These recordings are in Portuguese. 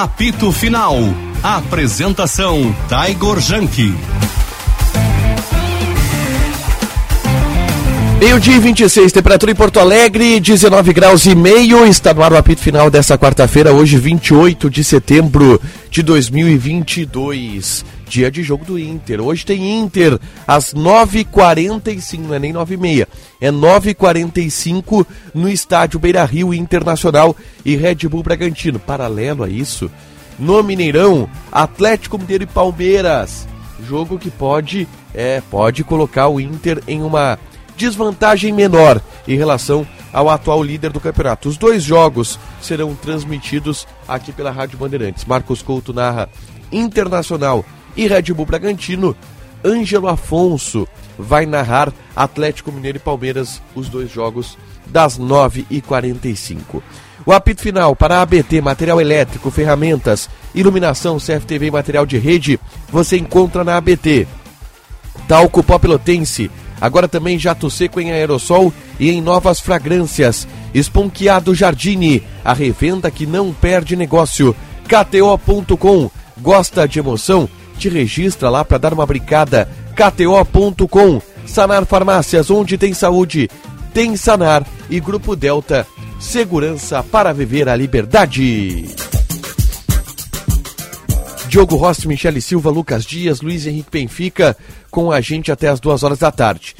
Apito Final. Apresentação Taigor Janke. Meio-dia 26, temperatura em Porto Alegre, 19 graus e meio. Está no ar o apito final dessa quarta-feira, hoje, 28 de setembro de 2022. Dia de jogo do Inter. Hoje tem Inter às 9h45, não é nem 9h30, é 9h45 no estádio Beira Rio Internacional e Red Bull Bragantino. Paralelo a isso, no Mineirão, Atlético Mineiro e Palmeiras. Jogo que pode, é, pode colocar o Inter em uma desvantagem menor em relação ao atual líder do campeonato. Os dois jogos serão transmitidos aqui pela Rádio Bandeirantes. Marcos Couto narra Internacional e Red Bull Bragantino. Ângelo Afonso vai narrar Atlético Mineiro e Palmeiras, os dois jogos das 9h45. O apito final para ABT, material elétrico, ferramentas, iluminação, CFTV e material de rede, você encontra na ABT. Talco Pó Pelotense, agora também jato seco em aerossol e em novas fragrâncias. Esponquiado Jardine, a revenda que não perde negócio. KTO.com, gosta de emoção? Te registra lá para dar uma brincada. KTO.com, Sanar Farmácias, onde tem saúde, tem Sanar e Grupo Delta, segurança para viver a liberdade. Diogo Rossi, Michele Silva, Lucas Dias, Luiz Henrique Benfica com a gente até as duas horas da tarde.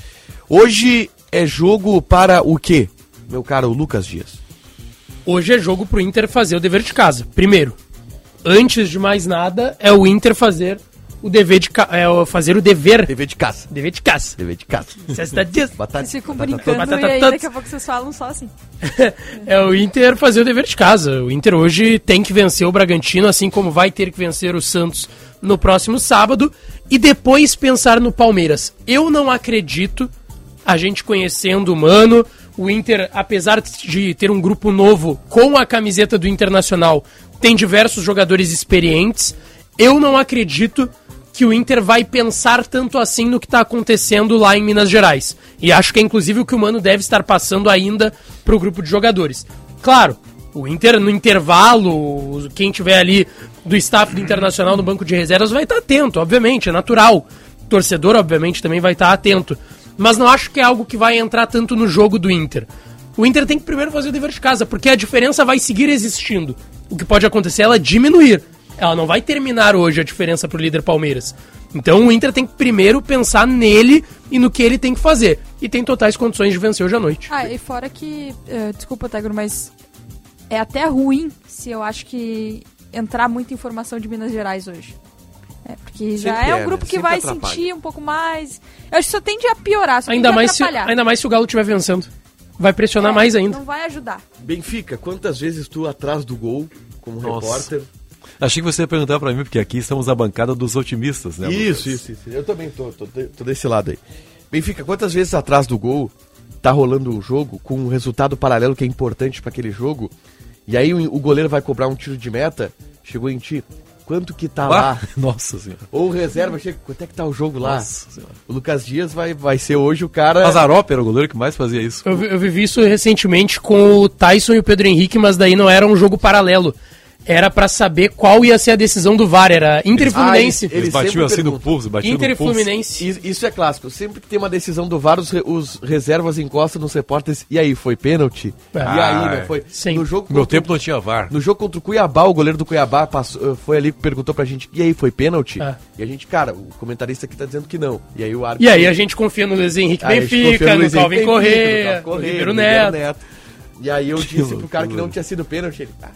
Hoje é jogo para o quê, meu caro Lucas Dias? Hoje é jogo pro Inter fazer o dever de casa. Primeiro, antes de mais nada, é o Inter fazer o dever de ca... é, fazer o dever. Dever de casa. Dever de casa. Dever de casa. Sexta dias. Batata, Vocês ficam brincando batata e aí daqui a pouco vocês falam só assim. é o Inter fazer o dever de casa. O Inter hoje tem que vencer o Bragantino, assim como vai ter que vencer o Santos no próximo sábado. E depois pensar no Palmeiras. Eu não acredito, a gente conhecendo o Mano, o Inter, apesar de ter um grupo novo com a camiseta do Internacional, tem diversos jogadores experientes. Eu não acredito que o Inter vai pensar tanto assim no que está acontecendo lá em Minas Gerais. E acho que é inclusive o que o Mano deve estar passando ainda para o grupo de jogadores. Claro, o Inter no intervalo, quem tiver ali do staff do Internacional no banco de reservas vai estar atento, obviamente, é natural. O torcedor, obviamente, também vai estar atento. Mas não acho que é algo que vai entrar tanto no jogo do Inter. O Inter tem que primeiro fazer o dever de casa, porque a diferença vai seguir existindo. O que pode acontecer é ela diminuir. Ela não vai terminar hoje a diferença pro líder Palmeiras. Então o Inter tem que primeiro pensar nele e no que ele tem que fazer. E tem totais condições de vencer hoje à noite. Ah, e fora que. eh, desculpa, Tegro, mas é até ruim se eu acho que entrar muita informação de Minas Gerais hoje. É, porque já Sempre é é, um né? grupo que Sempre vai atrapalha. sentir um pouco mais. Eu acho que só tende a piorar, só Ainda tende a mais, se, ainda mais se o Galo estiver vencendo. Vai pressionar É, mais ainda. Não vai ajudar. Benfica, quantas vezes tu atrás do gol como Nossa. repórter? Achei que você ia perguntar pra mim, porque aqui estamos na bancada dos otimistas, né? Isso, Lucas? isso, isso. Eu também tô, tô, tô desse lado aí. Benfica, quantas vezes atrás do gol tá rolando o jogo com um resultado paralelo que é importante pra aquele jogo? E aí o, o goleiro vai cobrar um tiro de meta, chegou em ti. Quanto que tá lá? Ah, nossa senhora. Ou reserva chega, quanto é que tá o jogo lá? Nossa senhora. O Lucas Dias vai, vai ser hoje o cara. Mazarop era o goleiro que mais fazia isso. Eu, vi- eu vivi isso recentemente com o Tyson e o Pedro Henrique, mas daí não era um jogo paralelo. Era pra saber qual ia ser a decisão do VAR. Era Inter e Fluminense. Ah, ele- Eles batiam assim no pergunta. pulso, batiam Inter no pulso. Fluminense. Is- Isso é clássico. Sempre que tem uma decisão do VAR, os, re- os reservas encostam nos repórteres. E aí, foi pênalti? Ah, e aí, não foi? sim. No jogo No meu tempo não tinha VAR. No jogo contra o Cuiabá, o goleiro do Cuiabá passou, eh, foi ali e perguntou pra gente, e aí, foi pênalti? É. E a gente, cara, o comentarista aqui tá dizendo que não. E aí o árbitro... E aí a gente confia no Luiz Henrique Benfica, no Luiz Calvin Benfica, no Calvin Correa, Ribeiro no Neto. E aí eu disse pro cara que não tinha sido pênalti, ele... Ah.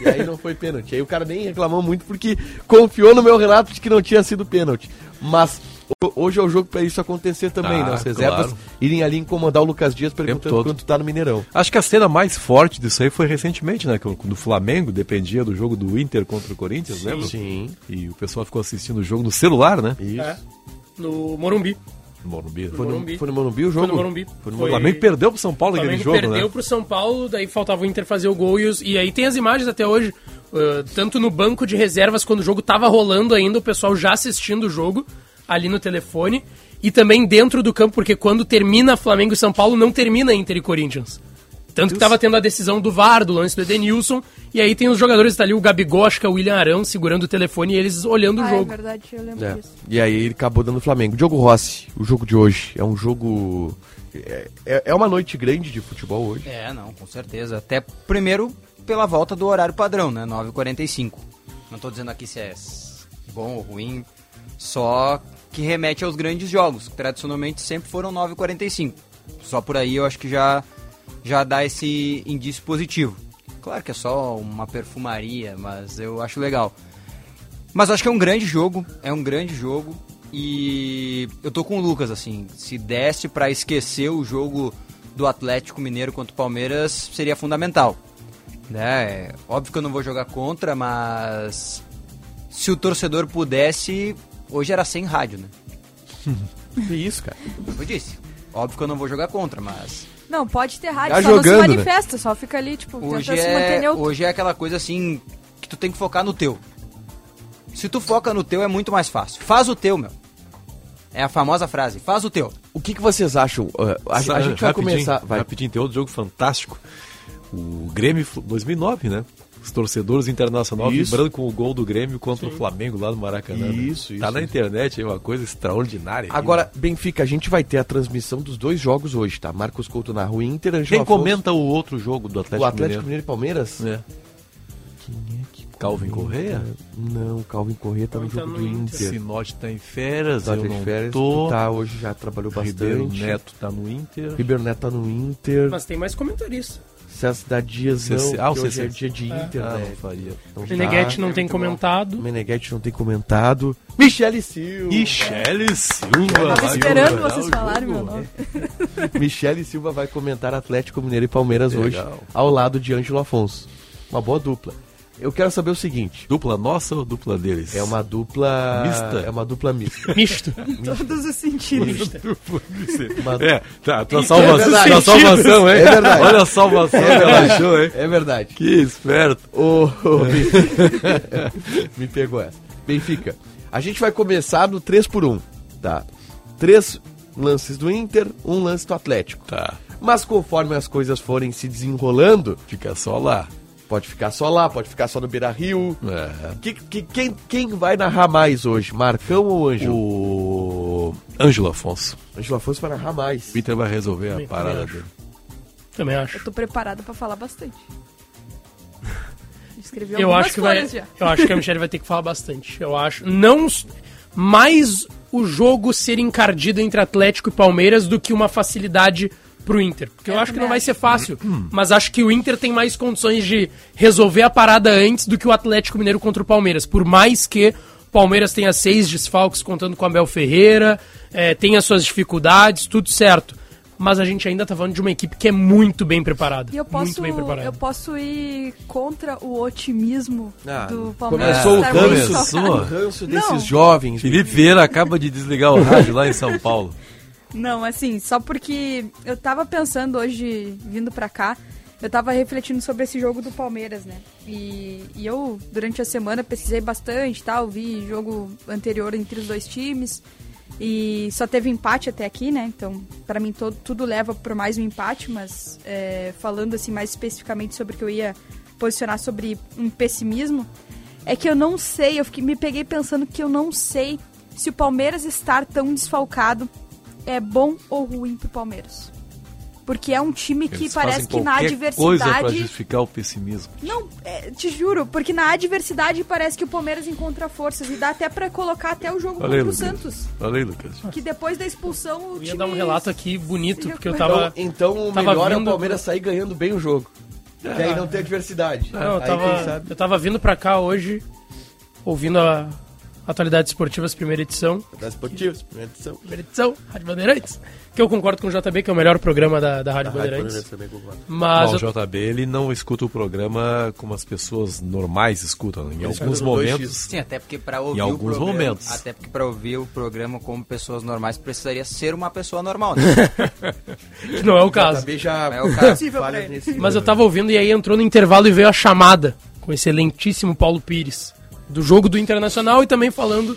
E aí não foi pênalti. Aí o cara nem reclamou muito porque confiou no meu relato de que não tinha sido pênalti. Mas ho- hoje é o jogo pra isso acontecer também, Ah, né? As reservas claro. irem ali incomodar o Lucas Dias perguntando quanto tá no Mineirão. Acho que a cena mais forte disso aí foi recentemente, né? Quando o Flamengo dependia do jogo do Inter contra o Corinthians, lembra? Sim. E o pessoal ficou assistindo o jogo no celular, né? Isso. É, no Morumbi. No Morumbi. Foi, no, Morumbi. foi no Morumbi o jogo? Foi no Morumbi. Foi no Foi- O Flamengo perdeu pro São Paulo O naquele jogo, perdeu né? pro São Paulo, daí faltava o Inter fazer o gol e, os- e aí tem as imagens até hoje, uh, tanto no banco de reservas, quando o jogo tava rolando ainda, o pessoal já assistindo o jogo ali no telefone, e também dentro do campo, porque quando termina Flamengo e São Paulo, não termina Inter e Corinthians. Tanto que tava tendo a decisão do VAR, do lance do Edenilson, e aí tem os jogadores, tá ali o Gabigol, acho que é o William Arão, segurando o telefone e eles olhando Ah, o é jogo. verdade, eu lembro É. disso. E aí ele acabou dando o Flamengo. Diogo Rossi, o jogo de hoje é um jogo. É, é- é uma noite grande de futebol hoje. É, não, com certeza. Até primeiro pela volta do horário padrão, né? 9h45. Não tô dizendo aqui se é bom ou ruim, só que remete aos grandes jogos, que tradicionalmente sempre foram 9h45. Só por aí eu acho que já, já dá esse indício positivo. Claro que é só uma perfumaria, mas eu acho legal. Mas acho que é um grande jogo, é um grande jogo. E eu tô com o Lucas, assim, se desse pra esquecer o jogo do Atlético Mineiro contra o Palmeiras, seria fundamental. Né? É Óbvio que eu não vou jogar contra, mas se o torcedor pudesse, hoje era sem rádio, né? Que isso, cara. Como eu disse. Óbvio que eu não vou jogar contra, mas Não, pode ter rádio, Tá só não jogando, se né? manifesta, só fica ali, tipo, hoje tenta se manter é, neutro. hoje é aquela coisa assim que tu tem que focar no teu. Se tu foca no teu é muito mais fácil. Faz o teu, meu. É a famosa frase, faz o teu. O que, que vocês acham? Uh, a, a gente vai começar. Vai. Rapidinho, tem outro jogo fantástico. O Grêmio Flu- 2009, né? Os torcedores internacional Isso. vibrando com o gol do Grêmio contra o Flamengo lá no Maracanã. né? Isso, Tá isso, na isso. internet aí, uma coisa extraordinária. aqui, Agora, né? Benfica, a gente vai ter a transmissão dos dois jogos hoje, tá? Marcos Couto na rua Inter, Angelo quem Afonso- comenta o outro jogo do Atlético, o Atlético Mineiro? E Palmeiras? É. Quem é que Calvin Correia? Não, Calvin Correia tá no Tá jogo no do Inter. Inter. Sinote tá em férias, Tá eu não férias, tô. tá, hoje já trabalhou Ribeiro bastante. Neto tá no Inter. Ribeiro Neto tá no Inter. Mas tem mais comentarista. César da Dias não, CC. Ah, hoje é dia de Inter, Ah, né? não faria. Não Meneghetti tá. não tem comentado. Meneghetti não tem comentado. Michele Silva. Michele Silva. Tava vai esperando comentar vocês falarem meu nome. Michele Silva vai comentar Atlético Mineiro e Palmeiras Legal. hoje, ao lado de Ângelo Afonso. Uma boa dupla. Eu quero saber o seguinte. Dupla nossa ou dupla deles? É uma dupla. Mista? É uma dupla mista. Misto. Em todos os sentidos. Uma- É, tá, tua salvação, verdade. tua salvação, hein? É verdade. Olha a salvação que ela achou, hein? É verdade. Que esperto. Ô, ô, me... me pegou essa. Benfica, a gente vai começar no 3 por 1 tá? Três lances do Inter, um lance do Atlético. Tá, Mas conforme as coisas forem se desenrolando, fica só lá. Pode ficar só lá, pode ficar só no Beira Rio. É. Que, que- quem, quem vai narrar mais hoje? Marcão ou Ângelo? O Ângelo Afonso. Ângelo Afonso vai narrar mais. O Inter vai resolver a Também parada acho. dele. Também acho. Eu tô preparada pra falar bastante. Escrevi Eu acho que vai. já. Eu acho que a Michelle vai ter que falar bastante. Eu acho. Não mais o jogo ser encardido entre Atlético e Palmeiras do que uma facilidade pro Inter. Porque eu Eu acho que não vai ser fácil. Mas acho que o Inter tem mais condições de resolver a parada antes do que o Atlético Mineiro contra o Palmeiras. Por mais que o Palmeiras tenha seis desfalques contando com o Abel Ferreira, eh, tenha suas dificuldades, tudo certo. Mas a gente ainda tá falando de uma equipe que é muito bem preparada. E eu muito posso, bem preparada. eu posso ir contra o otimismo Ah, do Palmeiras. começou o ranço. Começou. O ranço Não. desses jovens. Felipe Vieira acaba de desligar o rádio lá em São Paulo. Não, assim, só porque eu tava pensando hoje, vindo pra cá, eu tava refletindo sobre esse jogo do Palmeiras, né? E, e eu, durante a semana, pesquisei bastante tal, vi jogo anterior entre os dois times. E só teve empate até aqui, né? Então, pra mim, todo, tudo leva por mais um empate, mas é, falando assim mais especificamente sobre o que eu ia posicionar sobre um pessimismo, é que eu não sei, eu fiquei, me peguei pensando que eu não sei se o Palmeiras estar tão desfalcado é bom ou ruim pro Palmeiras. Porque é um time que Eles parece que na qualquer coisa pra adversidade. justificar o pessimismo. Não, é, te juro, porque na adversidade parece que o Palmeiras encontra forças e dá até pra colocar até o jogo aí, contra o Lucas. Santos. Aí, Lucas. Que depois da expulsão o Eu ia time dar um relato aqui bonito, porque eu tava. Então, então o Tava melhor é o Palmeiras sair ganhando bem o jogo. Que aí não tem adversidade. Não, eu aí, tava, quem sabe? eu tava vindo pra cá hoje, ouvindo a Atualidades Esportivas, primeira edição. Das esportivas, primeira edição. Primeira edição, Rádio Bandeirantes. Que eu concordo com o JB, que é o melhor programa da, da Rádio Da Rádio Bandeirantes. Bandeirantes também concordo. Mas Bom, eu- o JB ele não escuta o programa como as pessoas normais escutam. Em alguns escuta no 2x. momentos. Sim, até porque para ouvir Em o alguns programa, momentos. até porque para ouvir o programa como pessoas normais precisaria ser uma pessoa normal, né? não é o caso. JB já Não é o caso. Mas eu tava ouvindo e aí entrou no intervalo e veio a chamada com o excelentíssimo Paulo Pires. Do jogo do Internacional e também falando.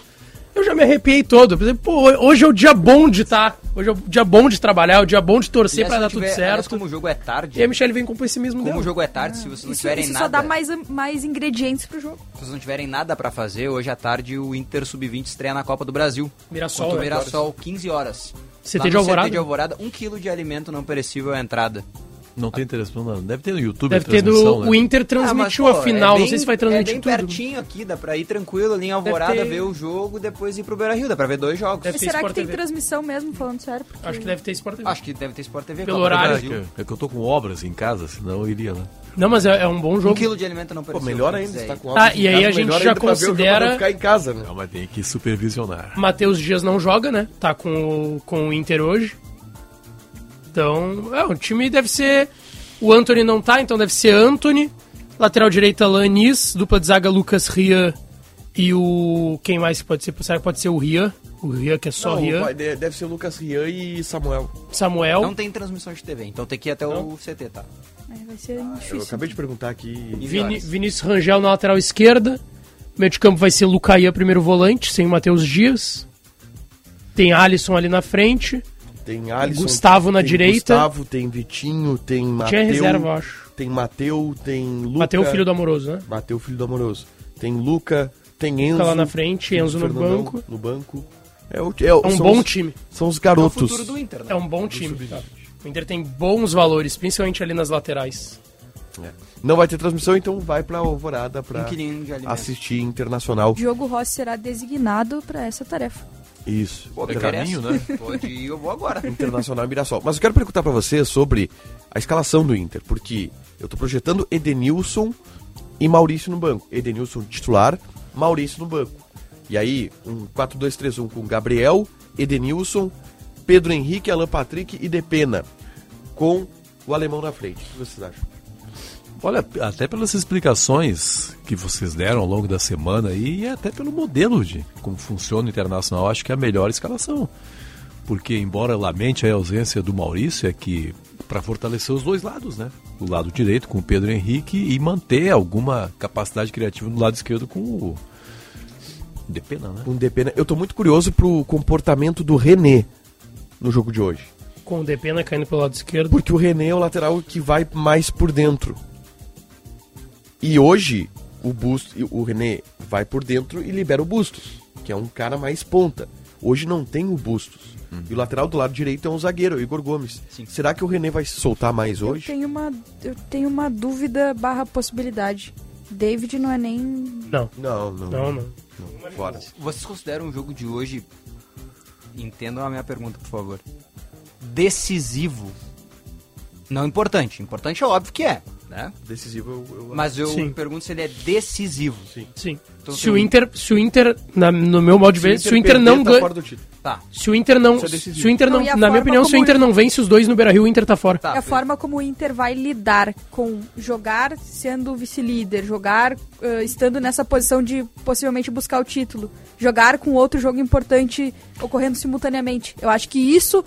Eu já me arrepiei todo. Eu pensei, pô, hoje é o dia bom de estar Hoje é o dia bom de trabalhar, é o dia bom de torcer se dar tudo tiver- aliás, certo. como o jogo é tarde, E a Michelle vem com o pessimismo como dela. o jogo é tarde, se vocês não Isso, tiverem isso nada... só dá mais, mais ingredientes pro jogo. Se vocês não tiverem nada pra fazer, hoje à tarde o Inter Sub-20 estreia na Copa do Brasil. Mirassol, Contra o né? Mirassol, 15 horas. CT de Alvorada? CT de Alvorada, um quilo de alimento não perecível a entrada. Não tem transmissão, não. Deve ter no YouTube Deve a ter do. né? O Inter Ah, mas, transmitiu pô, a final, é não bem- sei se vai É transmitir bem tudo. pertinho aqui, dá pra ir tranquilo ali em Alvorada, ter- ver o jogo, depois ir pro Beira-Rio, dá pra ver dois jogos. Deve será que tem TV. transmissão mesmo, falando sério? Porque... Acho que deve ter Sport TV. Acho que deve ter Sport TV. Pelo horário. É que, é que eu tô com obras em casa, senão eu iria lá. Não, mas é, é um bom Um jogo. quilo de alimento não Pô, perecível. melhor ainda, tá ir. com Tá, obras em e aí casa, a gente já considera- ficar em casa, né? Não, mas tem que supervisionar. Matheus Dias não joga, né? Tá com o, com o Inter hoje. Então, é, o time deve ser. O Anthony não tá, então deve ser Anthony. Lateral direita, Lanis. Dupla de zaga, Lucas Ria. E o. Quem mais que pode ser? Será que pode ser o Ria? O Ria, que é só Não, Ria. vai- de- deve ser o Lucas Rian e Samuel. Samuel. Não tem transmissão de TV, então tem que ir até Não? o CT, tá? É, vai ser Eu difícil. acabei de perguntar aqui. Vini- Vinícius Rangel na lateral esquerda. Meio de campo vai ser Lucaia, primeiro volante, sem o Matheus Dias. Tem Alisson ali na frente. Tem Alisson. Gustavo na tem direita. Gustavo, tem Vitinho, tem Mateu. Tinha reserva, eu acho. Tem Mateu, tem Luca. Mateu, filho do Amoroso, né? Mateu, filho do Amoroso. Tem Luca, tem Enzo. Fica lá na frente, Enzo no Fernandão banco. No banco. É, o, é, É um bom os- time. São os É o garotos. futuro do Inter, né? É um bom time. tá? O Inter tem bons valores, principalmente ali nas laterais. É. Não vai ter transmissão, então vai pra Alvorada pra assistir Internacional. Diogo Rossi será designado para essa tarefa. Isso. É caminho, né? Pode ir, eu vou agora. Internacional e Mirassol. Mas eu quero perguntar pra você sobre a escalação do Inter, porque eu tô projetando Edenilson e Maurício no banco. Edenilson titular, Maurício no banco. E aí, um 4-2-3-1 com Gabriel, Edenilson, Pedro Henrique, Alan Patrick e Depena, com o alemão na frente. O que vocês acham? Olha, até pelas explicações que vocês deram ao longo da semana e até pelo modelo de como funciona o Internacional, acho que é a melhor escalação. Porque, embora lamente a ausência do Maurício, é que para fortalecer os dois lados, né? O lado direito com o Pedro Henrique e manter alguma capacidade criativa no lado esquerdo com o Depena, né? Com Depena. Eu tô muito curioso pro comportamento do René no jogo de hoje. Com o Depena caindo pelo lado esquerdo. Porque o René é o lateral que vai mais por dentro. E hoje o Bustos, o René vai por dentro e libera o Bustos, que é um cara mais ponta. Hoje não tem o Bustos. E o lateral do lado direito é um zagueiro, o Igor Gomes. Sim. Será que o René vai se soltar mais Eu hoje? tenho uma, eu tenho uma dúvida barra possibilidade. David não é nem. Não, Não, não. não, não. não. Fora. Vocês consideram o jogo de hoje, entendam a minha pergunta, por favor, decisivo? Não importante. Importante é óbvio que é, né? Decisivo eu, eu Mas eu Sim. pergunto se ele é decisivo. Sim. Sim. Então se, tem o Inter, se o Inter, na- no meu modo de ver, se o Inter não tá ganha. Tá. Se o Inter não. É. Se o Inter não. Não, na minha opinião, se o Inter ele- não vence os dois no Beira Rio, o Inter tá fora. Tá, é a forma como o Inter vai lidar com jogar sendo vice-líder, jogar eh, estando nessa posição de possivelmente buscar o título, jogar com outro jogo importante ocorrendo simultaneamente. Eu acho que isso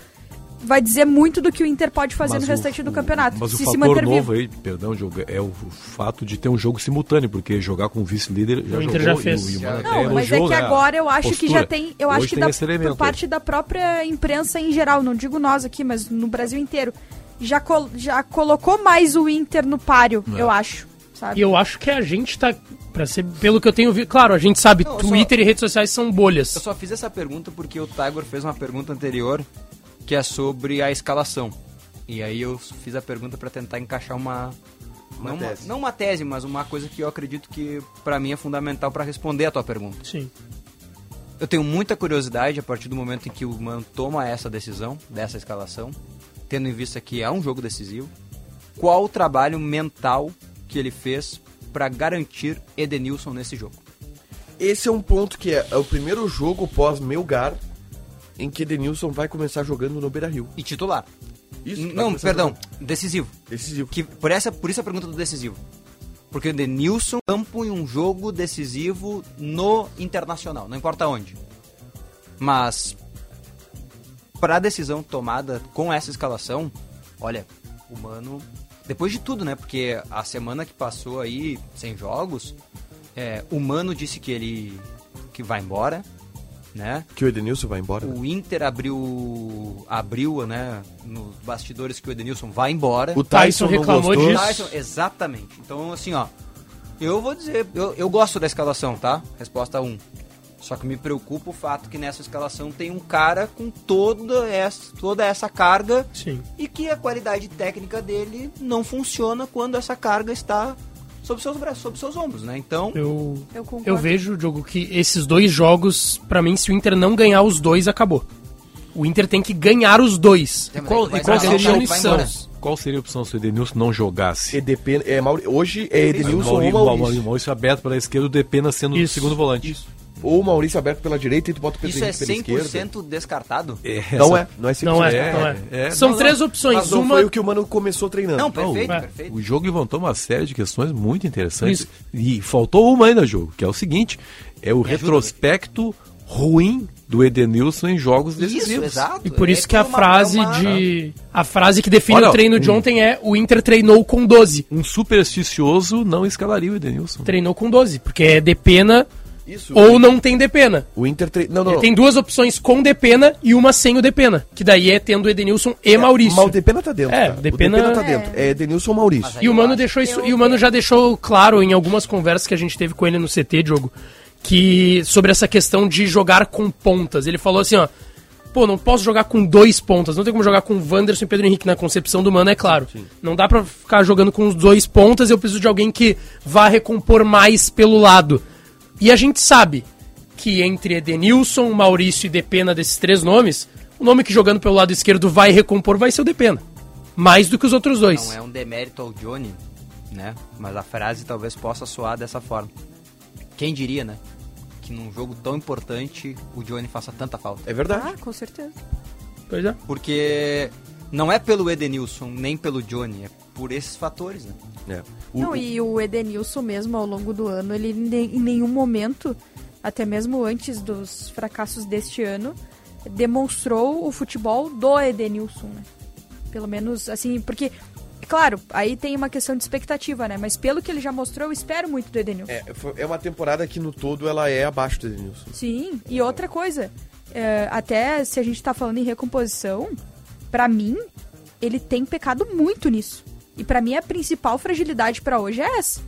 vai dizer muito do que o Inter pode fazer Mas no o- restante do o- campeonato. Mas o se se fator manter novo vivo. aí, perdão, é o fato de ter um jogo simultâneo, porque jogar com o vice-líder já O Inter jogou já fez. e o, e Não, até mas é que né, agora eu acho que postura. já tem. Eu acho Hoje que da, por parte da própria imprensa em geral, não digo nós aqui, mas no Brasil inteiro, já, col- já colocou mais o Inter no páreo, É. eu acho. Sabe? E eu acho que a gente tá. Pra ser, pelo que eu tenho visto. Claro, a gente sabe, Não, eu só- Twitter e redes sociais são bolhas. Eu só fiz essa pergunta porque o Tiger fez uma pergunta anterior que é sobre a escalação. E aí eu fiz a pergunta pra tentar encaixar uma Uma não, tese. não uma tese, mas uma coisa que eu acredito que pra mim é fundamental pra responder a tua pergunta. Sim. Eu tenho muita curiosidade a partir do momento em que o Mano toma essa decisão, dessa escalação, tendo em vista que é um jogo decisivo, qual o trabalho mental que ele fez pra garantir Edenilson nesse jogo? Esse é um ponto que é, é o primeiro jogo pós-Melgar em que Edenilson vai começar jogando no Beira-Rio. E titular. Isso, Não, perdão, jogando. decisivo. Decisivo. Que, por, essa, por isso a pergunta do decisivo. Porque o Denilson campo em um jogo decisivo no Internacional, não importa onde. Mas para a decisão tomada com essa escalação, olha, o Mano, depois de tudo, né? Porque a semana que passou aí sem jogos, é, o Mano disse que ele que vai embora. Né? Que o Edenilson vai embora. né? O Inter abriu, abriu, né, nos bastidores que o Edenilson vai embora. O Tyson Tyson não reclamou disso. Tyson, exatamente. Então, assim, ó, eu vou dizer, eu, eu gosto da escalação, tá? Resposta 1. Só que me preocupa o fato que nessa escalação tem um cara com toda essa, toda essa carga Sim. e que a qualidade técnica dele não funciona quando essa carga está sob seus braços, sob seus ombros, né? Então, Eu, Eu eu vejo, Diogo, que esses dois jogos, pra mim, se o Inter não ganhar os dois, acabou. O Inter tem que ganhar os dois. É, mas Qual, e qual seria a opção? Qual seria a opção se o Edenilson não jogasse? EDP, é, Mauri- hoje é Edenilson ou Maurício, Maurício. Aberto pela esquerda, o Depena sendo o segundo volante. Isso. Ou o Maurício aberto pela direita e tu bota o Pedro isso é Henrique pela 100% esquerda. descartado? É, Não essa- é, não é 100%. Não é, É, não é. é, São não, três Mas opções. não Uma. foi o que o Mano começou treinando. Não, perfeito, é. perfeito. O jogo levantou uma série de questões muito interessantes. E faltou uma ainda, jogo, que é o seguinte: é o ajuda, retrospecto ruim do Edenilson em jogos decisivos. Isso, exato. E por É isso que a uma- frase é uma- de. A frase que define Olha, o treino de um- ontem é o Inter treinou com 12. Um supersticioso não escalaria o Edenilson. Treinou com 12, porque é Depena Isso. ou não tem Depena. O Inter... Tre... Não, não, não. Tem duas opções com Depena e uma sem o Depena. Que daí é tendo Edenilson e Maurício. Mas o Depena tá dentro, É, cara. Depena- O Depena tá É. dentro. É Edenilson ou Maurício. E o Mano deixou isso, e o Mano já deixou claro em algumas conversas que a gente teve com ele no CT, Diogo, que sobre essa questão de jogar com pontas. Ele falou assim, ó, pô, não posso jogar com dois pontas, não tem como jogar com Wanderson e Pedro Henrique na concepção do Mano, é claro. Não dá pra ficar jogando com os dois pontas, eu preciso de alguém que vá recompor mais pelo lado. E a gente sabe que entre Edenilson, Maurício e Depena desses três nomes, o nome que jogando pelo lado esquerdo vai recompor vai ser o Depena. Mais do que os outros dois. Não é um demérito ao Johnny, né? Mas a frase talvez possa soar dessa forma. Quem diria, né? Que num jogo tão importante o Johnny faça tanta falta. É verdade. Ah, com certeza. Pois é. Porque não é pelo Edenilson, nem pelo Johnny, é por esses fatores, né? É. O- Não, e o Edenilson mesmo, ao longo do ano, ele em nenhum momento, até mesmo antes dos fracassos deste ano, demonstrou o futebol do Edenilson, né? Pelo menos, assim, porque, claro, aí tem uma questão de expectativa, né? Mas pelo que ele já mostrou, eu espero muito do Edenilson. É, é uma temporada que no todo ela é abaixo do Edenilson. Sim, e outra coisa, é, até se a gente tá falando em recomposição, pra mim, ele tem pecado muito nisso. E pra mim a principal fragilidade pra hoje é essa.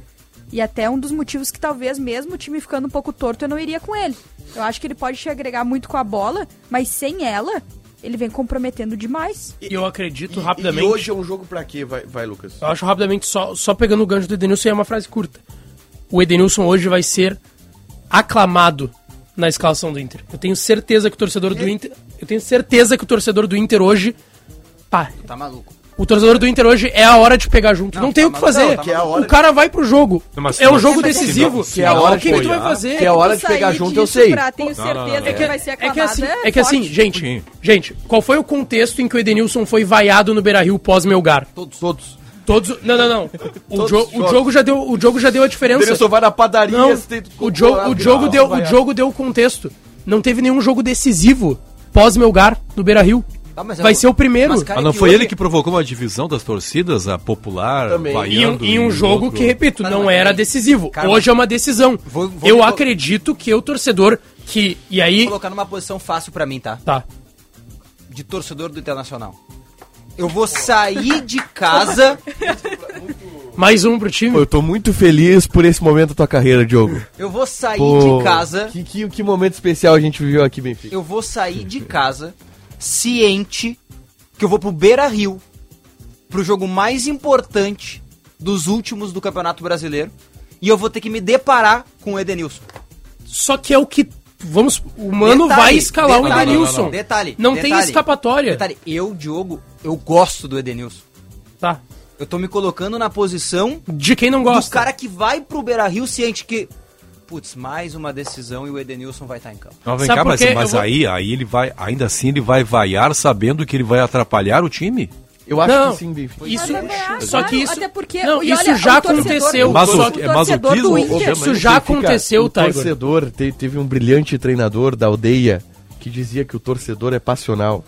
E até um dos motivos que talvez mesmo o time ficando um pouco torto eu não iria com ele. Eu acho que ele pode te agregar muito com a bola, mas sem ela, ele vem comprometendo demais. E eu acredito E- rapidamente. E hoje é um jogo pra quê, vai, vai Lucas? Eu acho rapidamente, só, só pegando o gancho do Edenilson, é uma frase curta. O Edenilson hoje vai ser aclamado na escalação do Inter. Eu tenho certeza que o torcedor do Inter. Eu tenho certeza que o torcedor do Inter hoje. Pá, Tá maluco. O torcedor do Inter hoje é a hora de pegar junto. Não, Não, tem tá o que fazer. Não, tá Que é a hora o cara vai pro jogo. Não, é o jogo mas- decisivo. que é a hora o que, que tu vai fazer? que é a hora Tu de pegar junto, eu sei. Pra tenho certeza não. que vai ser É que aclamada. assim, é que assim, gente, gente, qual foi o contexto em que o Edenilson foi vaiado no Beira-Rio pós-Melgar? Todos. Todos. Todos, não, não, não. O, jo, o jogo já deu, o jogo já deu a diferença. Edenilson vai na padaria, Não, o jogo, o jogo deu, o jogo deu o contexto. Não teve nenhum jogo decisivo pós-Melgar no Beira-Rio. Mas é Vai o- ser o primeiro. Mas, cara, Mas não que foi hoje- ele que provocou uma divisão das torcidas, a popular, Também. Em um, vaiando em jogo outro- que, repito, Cara, não era aí- decisivo. Cara, Hoje é uma decisão. Vou- vou Eu acredito que o torcedor que. E aí. colocar numa posição fácil pra mim, tá? Tá. De torcedor do Internacional. Eu vou sair de casa. Mais um pro time. Pô, eu tô muito feliz por esse momento da tua carreira, Diogo. Eu vou sair Pô, de casa. Que, que, que momento especial a gente viveu aqui, Benfica. Eu vou sair de casa ciente que eu vou pro Beira Rio pro jogo mais importante dos últimos do Campeonato Brasileiro. E eu vou ter que me deparar com o Edenilson. Só que é o que. Vamos. O mano Detalhe, vai escalar o detalhe, Edenilson. não, não. Detalhe, Não tem detalhe. escapatória. Detalhe, eu, Diogo, eu gosto do Edenilson. Tá. Eu tô me colocando na posição De quem não do gosta. cara que vai pro Beira Rio ciente que. Putz, mais uma decisão e o Edenilson vai estar em campo. Não, vem Sabe cá, mas, mas vou- aí, aí ele vai, ainda assim ele vai vaiar sabendo que ele vai atrapalhar o time? Eu acho Não, que sim, Benfica. Isso, Mas só que isso, até porque- não, e isso olha, já o torcedor- aconteceu. o é que- torcedor masoquismo? do Inter. Isso já aconteceu, o Tiger. torcedor te- teve um brilhante treinador da aldeia que dizia que o torcedor é passional.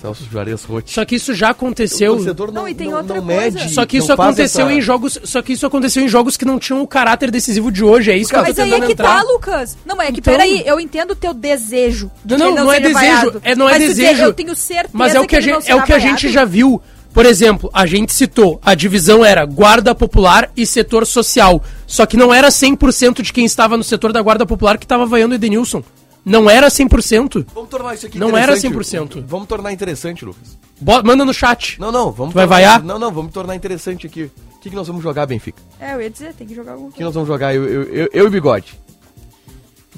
Celso Juarez Rotti. Só que isso já aconteceu. O torcedor Não, e tem outra mede, coisa. Só que não isso aconteceu essa- em jogos, só que isso aconteceu em jogos que não tinham o caráter decisivo de hoje, é isso que eu tô Mas aí é que entrar. tá, Lucas. Não, mas é que Então- peraí, eu entendo o teu desejo. de Não, que não, não é desejo, é, não é Mas desejo. Eu tenho certeza Mas é o que, a ele não gente, é o que a gente já viu. Por exemplo, a gente citou, a divisão era guarda popular e setor social. Só que não era 100% de quem estava no setor da guarda popular que estava vaiando o Edenilson. Não era 100%. Vamos tornar isso aqui Não era interessante. 100%. Vamos tornar interessante, Lucas. Bo- manda no chat. Não, não, vamos Tu vai tornar- vaiar? Não, não, vamos tornar interessante aqui. O que, que nós vamos jogar, Benfica? É, eu ia dizer, tem que jogar algum. O que nós vamos jogar? Eu, eu, eu, eu e Bigode.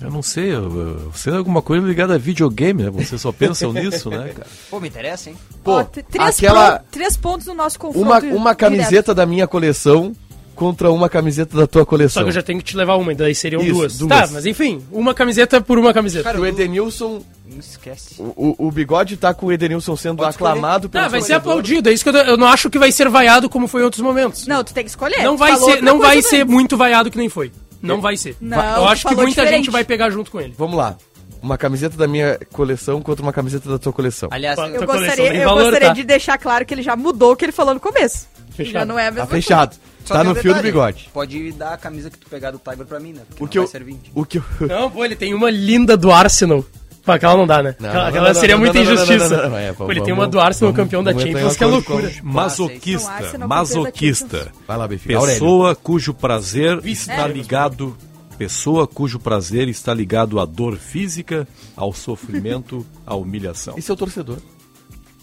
Eu não sei, eu- eu- você é alguma coisa ligada a videogame, né? Vocês só pensam nisso, né, cara? Pô, me interessa, hein? Pô, Ó, três, aquela- três pontos no nosso confronto. Uma, uma direto. camiseta da minha coleção contra uma camiseta da tua Só coleção. que eu já tenho que te levar uma, daí seriam Isso, duas. duas. Tá, mas enfim, uma camiseta por uma camiseta. Cara, O Edenilson, Não esquece. o, o, o Bigode tá com o Edenilson sendo Pode aclamado pelo Tá, vai ser aplaudido, é isso que eu, eu não acho que vai ser vaiado como foi em outros momentos. Não, tu tem que escolher. Não vai ser, não vai coisa ser muito vaiado que nem foi. Não vai ser. Não, eu acho que muita diferente. gente vai pegar junto com ele. Vamos lá. Uma camiseta da minha coleção contra uma camiseta da tua coleção. Aliás, Eu gostaria, eu valor, gostaria tá? de deixar claro que ele já mudou o que ele falou no começo. Fechado. Já não é a mesma Tá fechado. só Tá tem no um fio do bigode. Pode dar a camisa que tu pegar do Tiger pra mim, né? Porque O não que eu, vai ser 20. o que eu, Não, pô, ele tem uma linda do Arsenal. Pô, aquela não dá, né? Não, aquela não, aquela não, seria não, muita não, não, não, injustiça. não, não, não, é, Pô, ele vamos- tem uma do Arsenal, vamos- campeão da Champions, que é com- loucura. Não, Masoquista, Arsenal masoquista. Vai lá. Aurélio. Pessoa cujo prazer está É. ligado. Pessoa cujo prazer está ligado à dor física, ao sofrimento, à humilhação. Esse é o torcedor.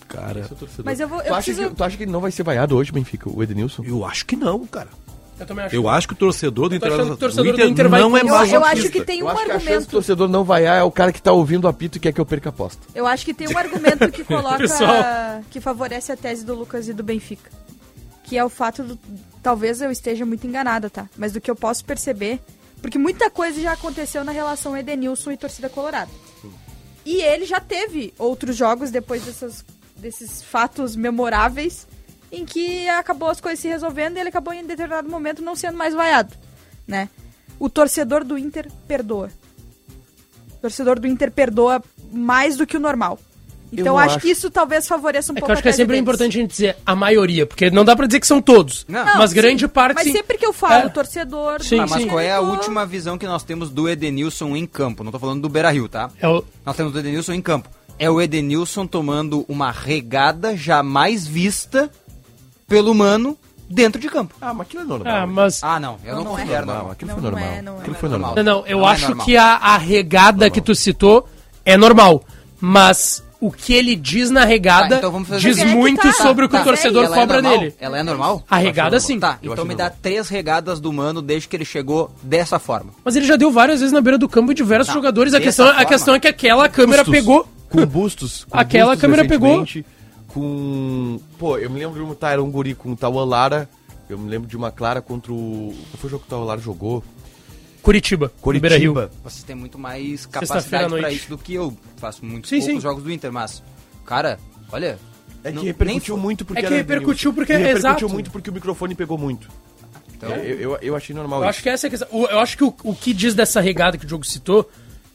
Cara, é o. Mas eu vou- eu tu, acha preciso- que, tu acha que ele não vai ser vaiado hoje, Benfica, o Edenilson? eu acho que não, cara. Eu também acho. Eu acho que o torcedor do que o torcedor do Inter vai não é com- Eu, acho que tem eu um argumento. torcedor não vaiar é o cara que tá ouvindo o apito e quer que eu perca a aposta. Eu acho que tem um argumento que coloca. Pessoal. que favorece a tese do Lucas e do Benfica. Que é o fato do. Talvez eu esteja muito enganada, tá? Mas do que eu posso perceber. Porque muita coisa já aconteceu na relação Edenilson e torcida colorada. E ele já teve outros jogos depois dessas, desses fatos memoráveis em que acabou as coisas se resolvendo e ele acabou em determinado momento não sendo mais vaiado, né? O torcedor do Inter perdoa. O torcedor do Inter perdoa mais do que o normal. Então acho, acho. que isso talvez favoreça um É que pouco eu acho que é sempre deles. importante a gente dizer a maioria, porque não dá pra dizer que são todos. Não. mas sim, grande parte Mas sim. sempre que eu falo, É. o torcedor. Sim, mas sim. qual é a última visão que nós temos do Edenilson em campo? Não tô falando do Beira Rio, tá? É o- Nós temos o Edenilson em campo. É o Edenilson tomando uma regada jamais vista pelo Mano dentro de campo. Ah, mas aquilo é normal. Ah, mas. Ah, não. Eu não, Não, não é. considero Não, normal. aquilo Não, foi normal. é, não é. aquilo Não foi é normal. Não, não, eu Não é acho normal. que a, a regada que tu citou é normal. Mas o que ele diz na regada Tá, então vamos fazer diz assim. Mas é muito tá, sobre o que tá, o torcedor Ela é cobra normal? dele. Ela é normal? A regada sim. Tá, Eu então me dá normal. três regadas do Mano desde que ele chegou dessa forma. Mas ele já deu várias vezes na beira do campo diversos Tá, jogadores. A questão, a questão é que aquela câmera Bustos. pegou. Com bustos. com Aquela bustos câmera pegou. Com. Pô, eu me lembro de um. Tá, era um guri com o Tauan Lara. Eu me lembro de uma clara contra o. Qual foi o jogo que o Tauan Lara jogou? Curitiba. Beira Rio. Curitiba. Vocês têm muito mais capacidade pra isso do que eu. Faço muito Sim, poucos sim. jogos do Inter, mas, cara, olha. É que não- repercutiu nem- muito porque É que era repercutiu porque- repercutiu exato. muito porque o microfone pegou muito. Então, É, eu, eu, eu achei normal Eu isso. acho que essa é a questão. O- Eu acho que o, o que diz dessa regada que o Diogo citou,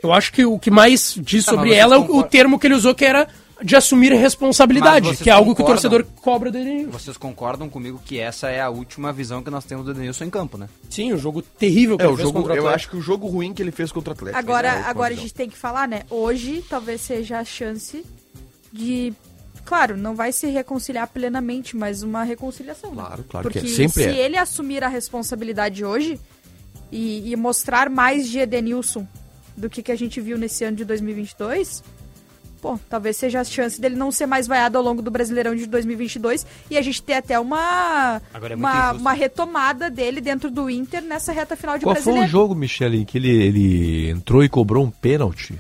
eu acho que o que mais diz Tá, sobre ela é o, o termo que ele usou, que era de assumir responsabilidade, que é algo que o torcedor cobra dele. vocês concordam comigo que essa é a última visão que nós temos do Edenilson em campo, né? Sim, o jogo terrível que É, ele o fez jogo, contra o eu Atlético. acho que o jogo ruim que ele fez contra o Atlético. Agora, é a agora a gente tem que falar, né? Hoje talvez seja a chance de. Claro, não vai se reconciliar plenamente, mas uma reconciliação. né? Claro, claro que Porque é. Sempre se é. ele assumir a responsabilidade hoje e, e mostrar mais de Edenilson do que, que a gente viu nesse ano de 2022, pô, talvez seja a chance dele não ser mais vaiado ao longo do Brasileirão de 2022 e a gente ter até uma, Agora é uma, uma retomada dele dentro do Inter nessa reta final de Qual foi Brasileiro. o jogo, Michele, em que ele, ele entrou e cobrou um pênalti?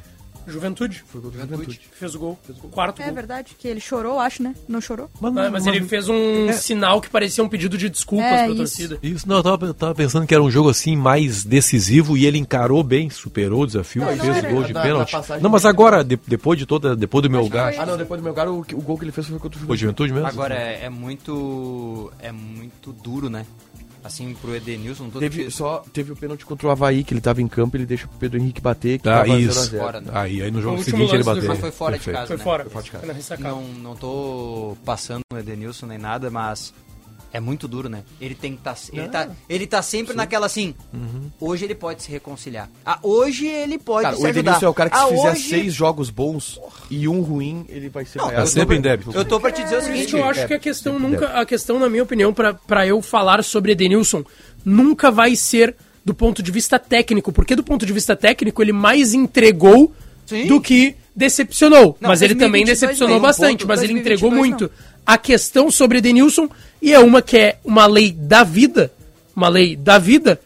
Juventude. Foi o Juventude. Fez o gol. Fez o gol. Quarto É gol. verdade, que ele chorou, acho, né? Não chorou? Ah, mas ele fez um É. sinal que parecia um pedido de desculpas É, pra isso. torcida. Isso, não, eu tava, eu tava pensando que era um jogo assim mais decisivo e ele encarou bem, superou o desafio Não, não fez o gol de Na- na pênalti. Não, mas agora, de- depois de toda, depois do meu lugar, foi Ah, não, depois do meu cara, o, o gol que ele fez foi contra o foi Juventude. juventude mesmo? Agora é, é muito. É muito duro, né? Assim, pro Edenilson. Todo Teve, que- só, teve o pênalti contra o Havaí, que ele tava em campo, ele deixa pro Pedro Henrique bater, que Ah, tava 0 a isso. 0. Fora, né? Aí, aí no jogo O seguinte ele bateu. Mas foi fora Perfeito. de casa, Foi né? fora. Foi fora de casa. Ressacada. Não, não tô passando no Edenilson nem nada, mas é muito duro, né? Ele tem que tá, ele tá, ele tá sempre naquela assim. Hoje ele pode se reconciliar. Ah, hoje ele pode Cara, se o ajudar. Edenilson é o cara que ah, se fizer hoje... seis jogos bons e um ruim, ele vai ser Não. Tá sempre em débito. Eu tô pra te dizer o Por seguinte, eu acho é, que a questão sempre nunca, a questão na minha opinião pra pra eu falar sobre Edenilson nunca vai ser do ponto de vista técnico, porque do ponto de vista técnico ele mais entregou Sim. do que decepcionou, Não, mas ele também 2022 decepcionou não, bastante, ponto, mas ele 2022 entregou não. muito. A questão sobre Edenilson e é uma que é uma lei da vida, uma lei da vida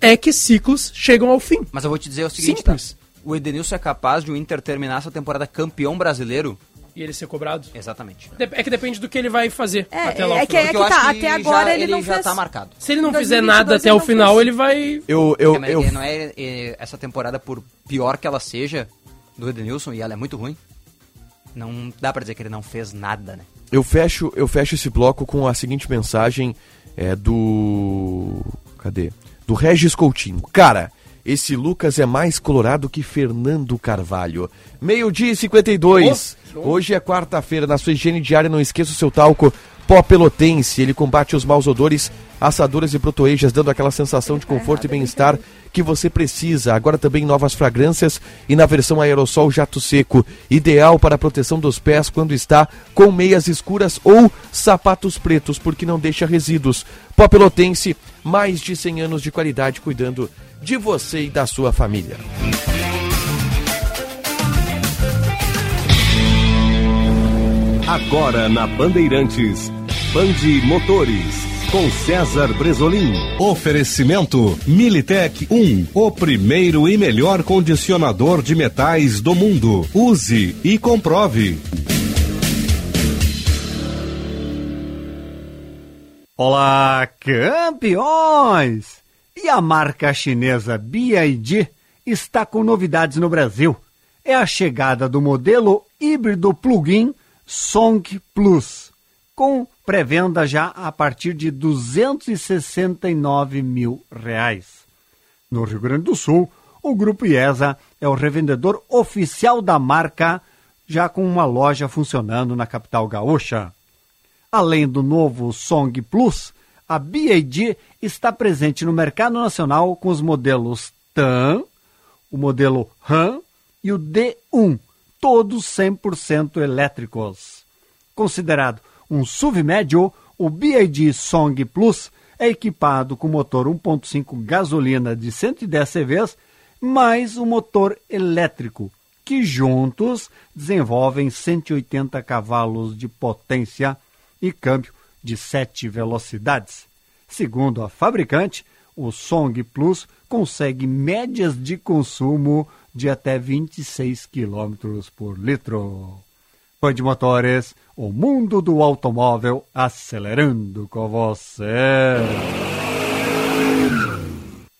é que ciclos chegam ao fim. Mas eu vou te dizer o seguinte, tá? O Edenilson é capaz de o Inter terminar essa temporada campeão brasileiro? E ele ser cobrado. Exatamente. É que depende do que ele vai fazer É, até lá é que é eu tá, acho que até agora já, ele não já fez. tá marcado. Se ele não fizer 2022 nada até ele o não final, fez. ele vai Eu, eu, É, eu, não é, é, essa temporada, por pior que ela seja, do Edenilson, e ela é muito ruim, não dá pra dizer que ele não fez nada, né? eu fecho, eu fecho esse bloco com a seguinte mensagem é, do. Cadê? Do Regis Coutinho. Cara, esse Lucas é mais colorado que Fernando Carvalho. Meio-dia e 52. Hoje é quarta-feira. Na sua higiene diária, não esqueça o seu talco pó pelotense. Ele combate os maus odores, assaduras e protoejas, dando aquela sensação de conforto e bem-estar que você precisa. Agora também novas fragrâncias e na versão aerossol jato seco, ideal para a proteção dos pés quando está com meias escuras ou sapatos pretos, porque não deixa resíduos. Pó Pelotense, mais de 100 anos de qualidade cuidando de você e da sua família. Agora na Bandeirantes, Bande Motores, com César Bresolim. Oferecimento Militec 1, o primeiro e melhor condicionador de metais do mundo. Use e comprove. Olá, campeões! E a marca chinesa BYD está com novidades no Brasil. É a chegada do modelo híbrido plug-in Song Plus, com pré-venda já a partir de 269 mil reais. No Rio Grande do Sul, o Grupo IESA é o revendedor oficial da marca, já com uma loja funcionando na capital gaúcha. Além do novo Song Plus, a BAD está presente no mercado nacional com os modelos TAN, o modelo RAM e o D1, todos 100% elétricos. Considerado um SUV médio, o BAD Song Plus é equipado com motor 1.5 gasolina de 110 CVs mais um motor elétrico, que juntos desenvolvem 180 cavalos de potência e câmbio de 7 velocidades. Segundo a fabricante, o Song Plus consegue médias de consumo de até 26 km por litro. Band Motores, o mundo do automóvel acelerando com você.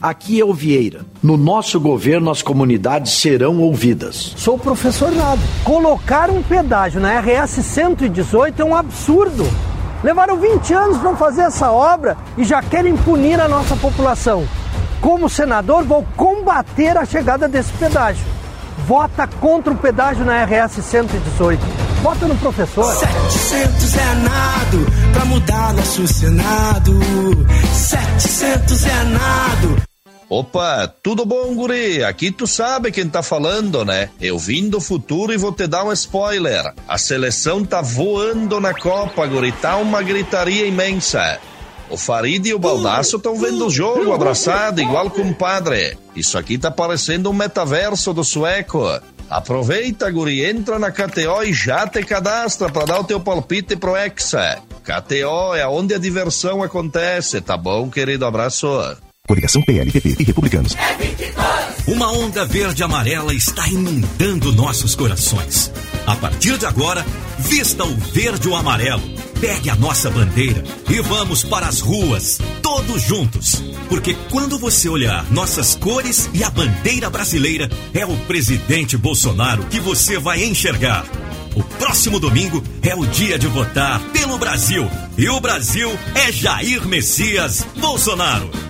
Aqui é o Vieira. No nosso governo, as comunidades serão ouvidas. Sou o professor Nado. Colocar um pedágio na RS 118 é um absurdo. Levaram 20 anos para fazer essa obra e já querem punir a nossa população. Como senador, vou combater a chegada desse pedágio. Vota contra o pedágio na RS 118. Vota no professor. 700 é nado pra mudar nosso Senado. 700 é nado. Opa, tudo bom, guri? Aqui tu sabe quem tá falando, né? Eu vim do futuro e vou te dar um spoiler. A seleção tá voando na Copa, guri. Tá uma gritaria imensa. O Farid e o Baldaço estão vendo o jogo abraçado, igual compadre. Isso aqui tá parecendo um metaverso do sueco. Aproveita, guri, entra na KTO e já te cadastra pra dar o teu palpite pro Hexa. KTO é onde a diversão acontece, tá bom, querido? Abraço. Coligação PLPP e Republicanos. Uma onda verde amarela está inundando nossos corações. A partir de agora, vista o verde ou amarelo. Pegue a nossa bandeira e vamos para as ruas, todos juntos. Porque quando você olhar nossas cores e a bandeira brasileira, é o presidente Bolsonaro que você vai enxergar. O próximo domingo é o dia de votar pelo Brasil. E o Brasil é Jair Messias Bolsonaro.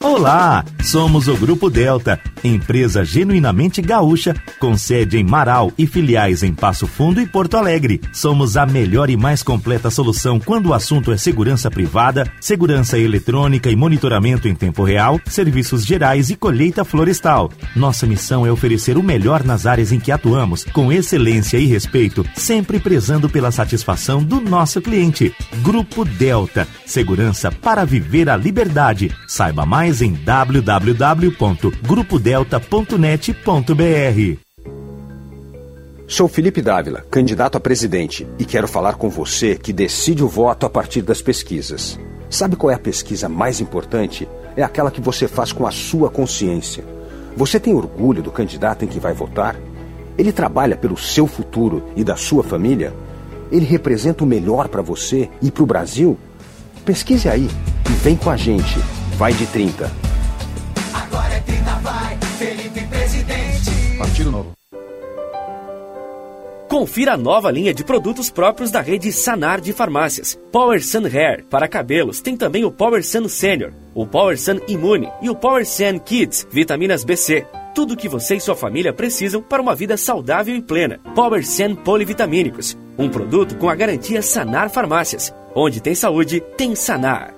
Olá, somos o Grupo Delta, empresa genuinamente gaúcha, com sede em Marau e filiais em Passo Fundo e Porto Alegre. Somos a melhor e mais completa solução quando o assunto é segurança privada, segurança eletrônica e monitoramento em tempo real, serviços gerais e colheita florestal. Nossa missão é oferecer o melhor nas áreas em que atuamos, com excelência e respeito, sempre prezando pela satisfação do nosso cliente. Grupo Delta, segurança para viver a liberdade. Saiba mais mais em www.grupodelta.net.br. Sou Felipe Dávila, candidato a presidente, e quero falar com você que decide o voto a partir das pesquisas. Sabe qual é a pesquisa mais importante? É aquela que você faz com a sua consciência. Você tem orgulho do candidato em que vai votar? Ele trabalha pelo seu futuro e da sua família? Ele representa o melhor para você e para o Brasil? Pesquise aí e vem com a gente. Vai de 30. Agora é 30, vai, Felipe Presidente. Partido Novo. Confira a nova linha de produtos próprios da rede Sanar de farmácias. Power Sun Hair para cabelos tem também o Power Sun Senior, o Power Sun Imune e o Power Sun Kids, vitaminas BC. Tudo o que você e sua família precisam para uma vida saudável e plena. Power Sun Polivitamínicos, um produto com a garantia Sanar Farmácias. Onde tem saúde, tem Sanar.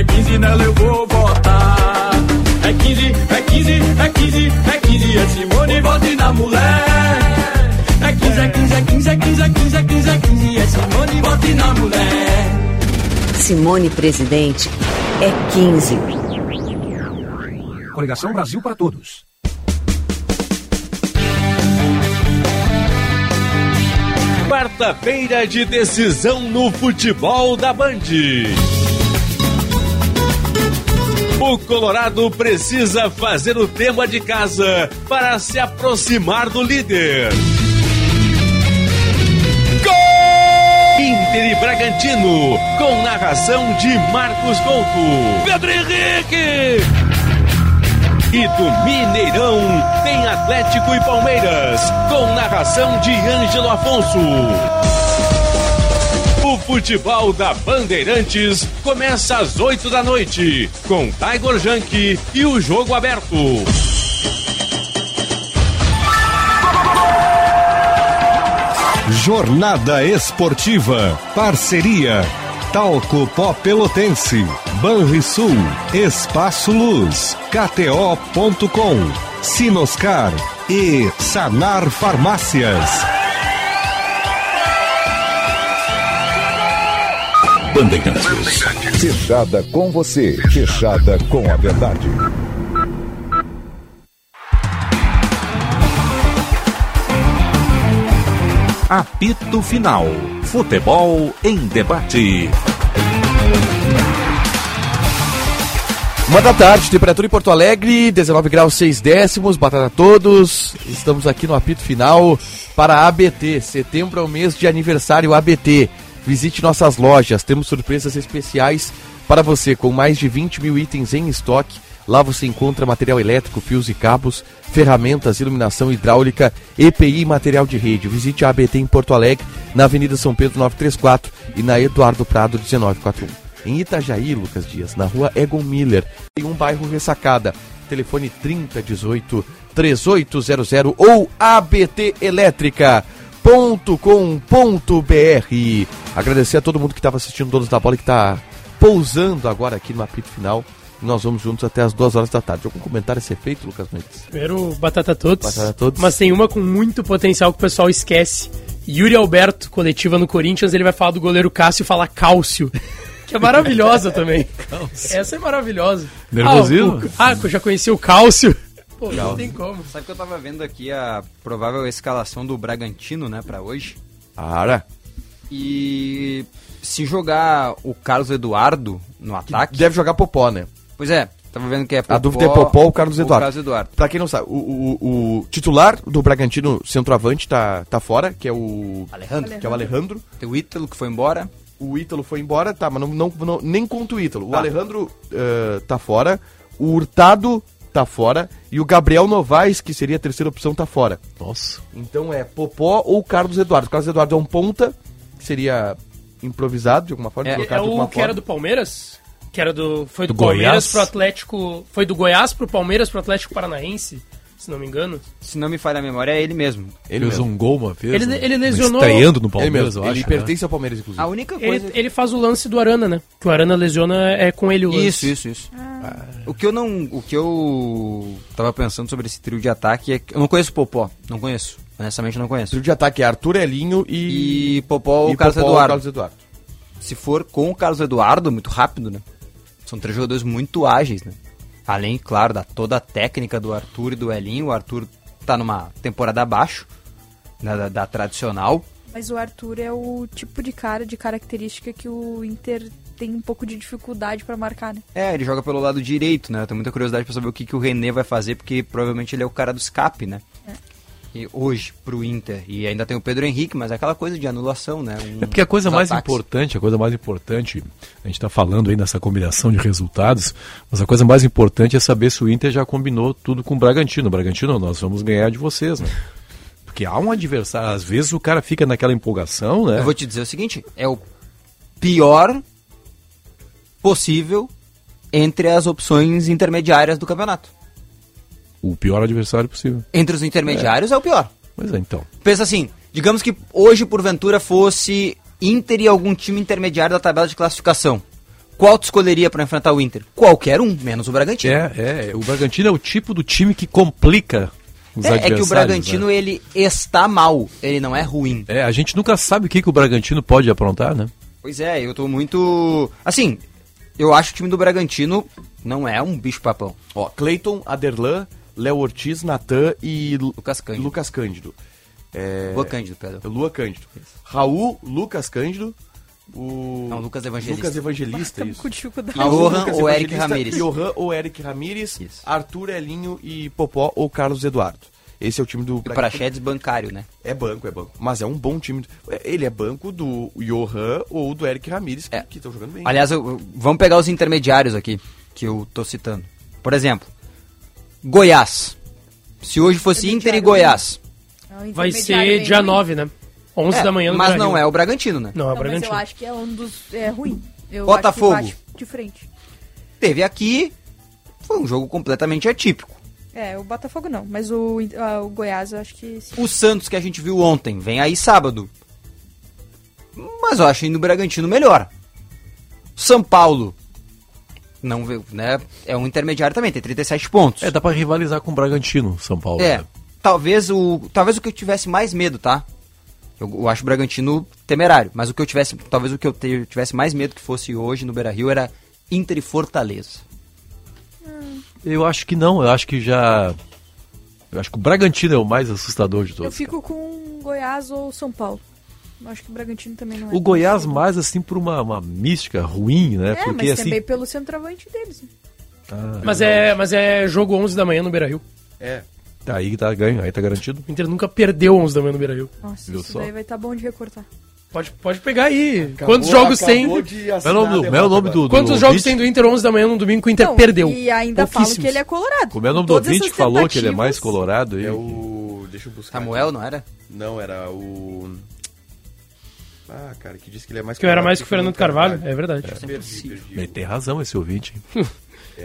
É 15, nela eu vou votar. É 15, é 15, é 15, é 15, é Simone, vote na mulher. É 15, é 15, é 15, é 15, é 15, é 15, é 15, é Simone, vote na mulher. Simone Presidente é 15. Coligação Brasil para Todos. Quarta-feira de decisão no futebol da Band. O Colorado precisa fazer o tema de casa para se aproximar do líder. Inter e Bragantino, com narração de Marcos Couto. Pedro Henrique! E do Mineirão tem Atlético e Palmeiras, com narração de Ângelo Afonso. Futebol da Bandeirantes começa às 8 da noite, com Tiger Junk e o jogo aberto. Jornada Esportiva. Parceria. Talco Pó Pelotense. Banrisul. Espaço Luz. KTO.com. Sinoscar. E Sanar Farmácias. Bandeirantes. Fechada com você. Fechada com a verdade. Apito Final. Futebol em debate. Uma da tarde, temperatura em Porto Alegre, 19 graus 6 décimos, batata a todos. Estamos aqui no apito final para a ABT. Setembro é o mês de aniversário ABT. Visite nossas lojas, temos surpresas especiais para você com mais de 20 mil itens em estoque. Lá você encontra material elétrico, fios e cabos, ferramentas, iluminação hidráulica, EPI e material de rede. Visite a ABT em Porto Alegre, na Avenida São Pedro 934 e na Eduardo Prado 1941. Em Itajaí, Lucas Dias, na rua Egon Miller, em um bairro ressacada. Telefone 3018 3800 ou abtelétrica.com.br. Agradecer a todo mundo que estava assistindo Donos da Bola e que está pousando agora aqui no apito final. Nós vamos juntos até as duas horas da tarde. Algum comentário a ser feito, Lucas Mendes? Primeiro, batata a todos. Batata a todos. Mas tem uma com muito potencial que o pessoal esquece. Yuri Alberto, coletiva no Corinthians, ele vai falar do goleiro Cássio e falar cálcio. Que é maravilhosa também. Essa é maravilhosa. Nervosismo? Ah, o- ah, eu já conheci o Cálcio. Pô, não tem como. Sabe que eu tava vendo aqui a provável escalação do Bragantino, né, pra hoje? Ara. E se jogar o Carlos Eduardo no ataque... Deve jogar Popó, né? Pois é, tava vendo que é Popó... A dúvida é Popó ou Carlos Eduardo. Carlos Eduardo. Pra quem não sabe, o, o- o titular do Bragantino centroavante tá, tá fora, que é o. Alejandro. Que é o Alejandro. Tem o Ítalo que foi embora. O Ítalo foi embora, tá, mas não, não, não- nem conta o Ítalo. O Tá. Alejandro eh, tá fora, o Hurtado tá fora e o Gabriel Novaes, que seria a terceira opção, tá fora. Nossa. Então é Popó ou Carlos Eduardo. O Carlos Eduardo é um ponta, que seria improvisado de alguma forma, É, colocado é o que forma. era do Palmeiras? Que era do. Foi do, Do Palmeiras Goiás? pro Atlético. Foi do Goiás pro Palmeiras pro Atlético Paranaense, se não me engano. Se não me falha a memória, é ele mesmo. Ele Fez um gol uma vez. Ele- né? ele lesionou- Estreando no Ele, Palmeiras, mesmo, eu ele acho. pertence ao Palmeiras, inclusive. A única Ele, coisa... ele faz o lance do Arana, né? Que o Arana lesiona é com ele o lance. Isso, isso, isso. O que eu não. O que eu tava pensando sobre esse trio de ataque é que. Eu não conheço o Popó. Não conheço. Honestamente, não conheço. Trio de ataque é Arthur Elinho e. E Popó e Carlos Popó Eduardo. Carlos Eduardo. Se for com o Carlos Eduardo, muito rápido, né? São três jogadores muito ágeis, né? Além, claro, da toda a técnica do Arthur e do Elinho. O Arthur tá numa temporada abaixo né, da, da tradicional. Mas o Arthur é o tipo de cara, de característica que o Inter tem um pouco de dificuldade pra marcar, né? É, ele joga pelo lado direito, né? Eu tenho muita curiosidade pra saber o que, que o René vai fazer, porque provavelmente ele é o cara do escape, né? E hoje, pro Inter. E ainda tem o Pedro Henrique, mas é aquela coisa de anulação, né? Um- É porque a coisa mais ataques. importante, a coisa mais importante, a gente está falando aí nessa combinação de resultados, mas a coisa mais importante é saber se o Inter já combinou tudo com o Bragantino. Bragantino, nós vamos ganhar de vocês, né? Porque há um adversário, às vezes o cara fica naquela empolgação, né? Eu vou te dizer o seguinte: é o pior possível entre as opções intermediárias do campeonato. O pior adversário possível. Entre os intermediários é, o pior. Pois é, então. Pensa assim, digamos que hoje, porventura, fosse Inter e algum time intermediário da tabela de classificação. Qual tu escolheria pra enfrentar o Inter? Qualquer um, menos o Bragantino. É, é, o Bragantino é o tipo do time que complica os É, é adversários. que o Bragantino, né? ele está mal, ele não é ruim. É, a gente nunca sabe o que, que o Bragantino pode aprontar, né? Pois é, eu tô muito... Assim, eu acho que o time do Bragantino não é um bicho-papão. Ó, Cleiton, Aderlan, Léo Ortiz, Natan e Lu- Lucas Cândido. Lucas Cândido. É... Lua Cândido, perdão. Lua Cândido. Raul, Lucas Cândido, o... Não, Lucas Evangelista. Lucas Evangelista, isso. com dificuldade. Johan Lucas ou Eric Ramírez. Johan ou Eric Ramírez, Arthur Elinho e Popó ou Carlos Eduardo. Esse é o time do E o. Praxedes bancário, né? É banco, é banco. Mas é um bom time. Ele é banco do Johan ou do Eric Ramírez, que que estão jogando bem. Aliás, eu- vamos pegar os intermediários aqui, que eu tô citando. Por exemplo, Goiás. Se hoje fosse Inter e Goiás. Vai ser dia 9, né? 11 É, da manhã no Mas Beira-Rio. não é o Bragantino, né? Não, é o Não, mas Bragantino. eu acho que é um dos... É ruim. Eu Botafogo. Acho que bate de frente. Teve aqui, foi um jogo completamente atípico. É, o Botafogo não, mas o, o Goiás eu acho que sim. O Santos que a gente viu ontem, vem aí sábado. Mas eu achei no Bragantino melhor. São Paulo, não né? É um intermediário também, tem 37 pontos. É, dá pra rivalizar com o Bragantino, São Paulo. É, né? talvez o talvez o que eu tivesse mais medo, tá? Eu, eu acho o Bragantino temerário, mas o que eu tivesse, talvez o que eu te- tivesse mais medo que fosse hoje no Beira-Rio era Inter e Fortaleza. Eu acho que não, eu acho que já. Eu acho que o Bragantino é o mais assustador de Eu todos. fico com Goiás ou São Paulo. Eu acho que o Bragantino também não é. O Goiás mais assim por uma, uma mística ruim, né? É, Porque mas assim. também pelo centroavante deles. né? Mas é, mas é jogo 11 da manhã no Beira-Rio. É. Tá aí que tá ganho, aí tá garantido. O Inter nunca perdeu 11 da manhã no Beira-Rio. Nossa, Viu isso só? daí vai estar bom de recortar. Pode, pode pegar aí. Acabou- Quantos jogos tem? Qual é o nome do, é o nome do, do Quantos jogos ouvinte? tem do Inter 11 da manhã no domingo que o Inter Não, perdeu? E ainda falam Pouquíssimos. que ele é colorado. Como é o nome do ouvinte que falou que ele é mais colorado? É o. Deixa eu buscar. Samuel, não era? Não, era o. Ah, cara, que disse que ele é mais Que eu era mais que o Fernando Carvalho, é verdade. É, perdi, perdi. Ele tem razão esse ouvinte. hein?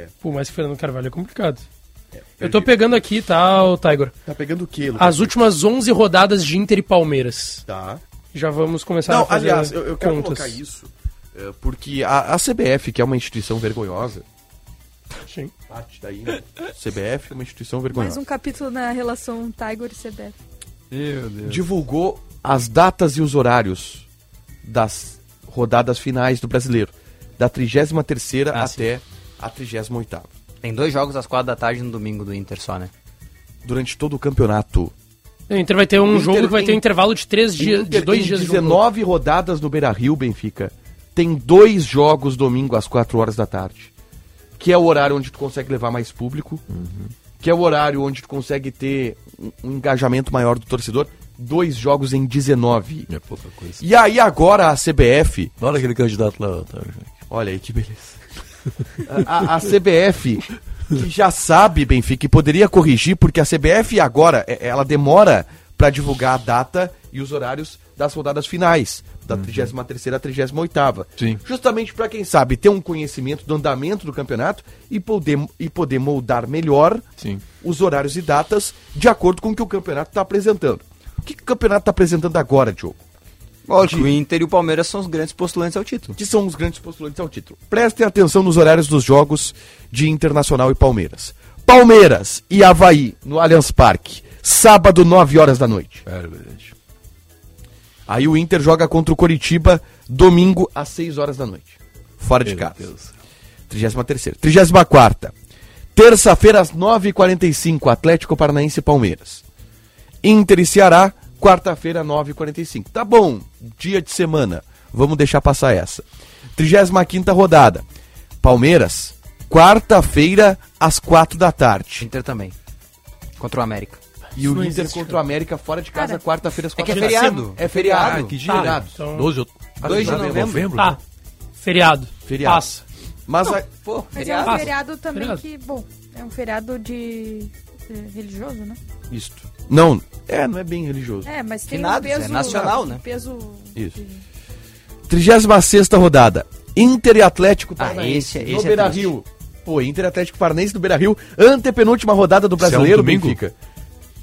Pô, mais que o Fernando Carvalho é complicado. Eu tô pegando aqui, tá, o Tiger? Tá pegando o quê, Lucas? As últimas 11 rodadas de Inter e Palmeiras. Tá. Já vamos começar Não, a fazer aliás, eu, eu quero contas. colocar isso é, porque a, a CBF, que é uma instituição vergonhosa, Sim. parte daí, né? CBF é uma instituição Mais vergonhosa. um capítulo na relação Tiger e CBF. Meu Deus. Divulgou as datas e os horários das rodadas finais do Brasileiro, da 33ª Ah, sim. até a 38ª. Tem dois jogos às quatro da tarde no domingo do Inter só, né? Durante todo o campeonato. O Inter vai ter um Inter jogo que vai ter um tem- intervalo de três dias, Inter de dois tem dias de jogo. 19 rodadas no Beira-Rio, Benfica. Tem dois jogos domingo às 4 horas da tarde. Que é o horário onde tu consegue levar mais público. Que é o horário onde tu consegue ter um engajamento maior do torcedor. Dois jogos em 19. É pouca coisa. E aí agora a CBF... Olha aquele candidato lá. Tá, Olha aí que beleza. A, a- a CBF, que já sabe, Benfica, que poderia corrigir, porque a CBF agora, é- ela demora para divulgar a data e os horários das rodadas finais, da 33ª à 38ª. Sim. Justamente para quem sabe ter um conhecimento do andamento do campeonato e poder, e poder moldar melhor Sim. os horários e datas de acordo com o que o campeonato está apresentando. O que, que o campeonato está apresentando agora, Diogo? Lógico, o Inter e o Palmeiras são os grandes postulantes ao título. que são os grandes postulantes ao título. Prestem atenção nos horários dos jogos de Internacional e Palmeiras. Palmeiras e Havaí, no Allianz Parque, sábado, 9 horas da noite. É verdade. Aí o Inter joga contra o Coritiba, domingo, às 6 horas da noite. Fora de Meu casa. Deus. 33ª. 34ª. Terça-feira, às 9h45, Atlético Paranaense e Palmeiras. Inter e Ceará, quarta-feira, 9h45. Tá bom, dia de semana. Vamos deixar passar essa. 35ª rodada. Palmeiras, quarta-feira, às 4 da tarde. Inter também. Contra o América. E o não Inter existe, contra o América fora de casa, quarta-feira, às É 4 que é da tarde. feriado. É feriado. Ah, que dia? Feriado. Então, 12 de 2 de novembro. Tá. Feriado. Feriado. Passa. Mas a- Pô, Mas feriado. é um feriado também Feriado. que, bom, é um feriado de religioso, né? Isto. Não, é, não é bem religioso. É, mas tem Finados, um peso... é nacional, né? Peso... Isso. 36 rodada. Inter e Atlético Ah, Paranaense esse- no esse é Beira Rio. Pô, Inter e Atlético Paranaense no Beira Rio. Antepenúltima rodada do Isso é um Brasileiro? Benfica.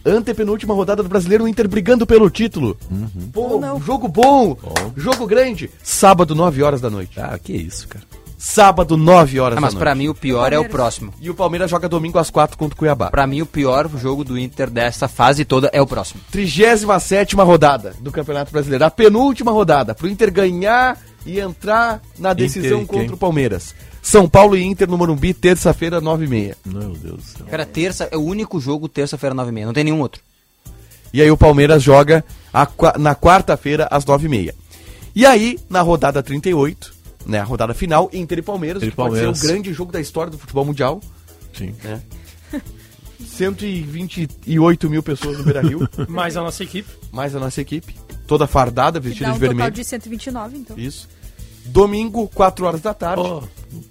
Antepenúltima rodada do Brasileiro, o Inter brigando pelo título. Pô, Ou não. jogo bom, jogo grande. Sábado, 9 horas da noite. Ah, que isso, cara. Sábado, 9 horas Ah, mas da pra noite. mim o pior é o próximo. E o Palmeiras joga domingo às 4 contra o Cuiabá. Pra mim o pior jogo do Inter dessa fase toda é o próximo. 37 rodada do Campeonato Brasileiro. A penúltima rodada. Pro Inter ganhar e entrar na decisão quem? contra o Palmeiras. São Paulo e Inter no Morumbi, terça-feira, 9h30. Meu Deus do céu. Cara, terça é o único jogo terça-feira 9h30, não tem nenhum outro. E aí o Palmeiras joga a na quarta-feira, às 9h30. E aí, na rodada 38, né, a rodada final, Inter e Palmeiras, Inter e que pode Palmeiras. ser o grande jogo da história do futebol mundial. Sim. Né? 128 mil pessoas no Beira-Rio, Mais a nossa equipe. mais a nossa equipe, toda fardada, Que vestida dá um de total vermelho. de 129, então. Isso. Domingo, 4 horas da tarde. Oh.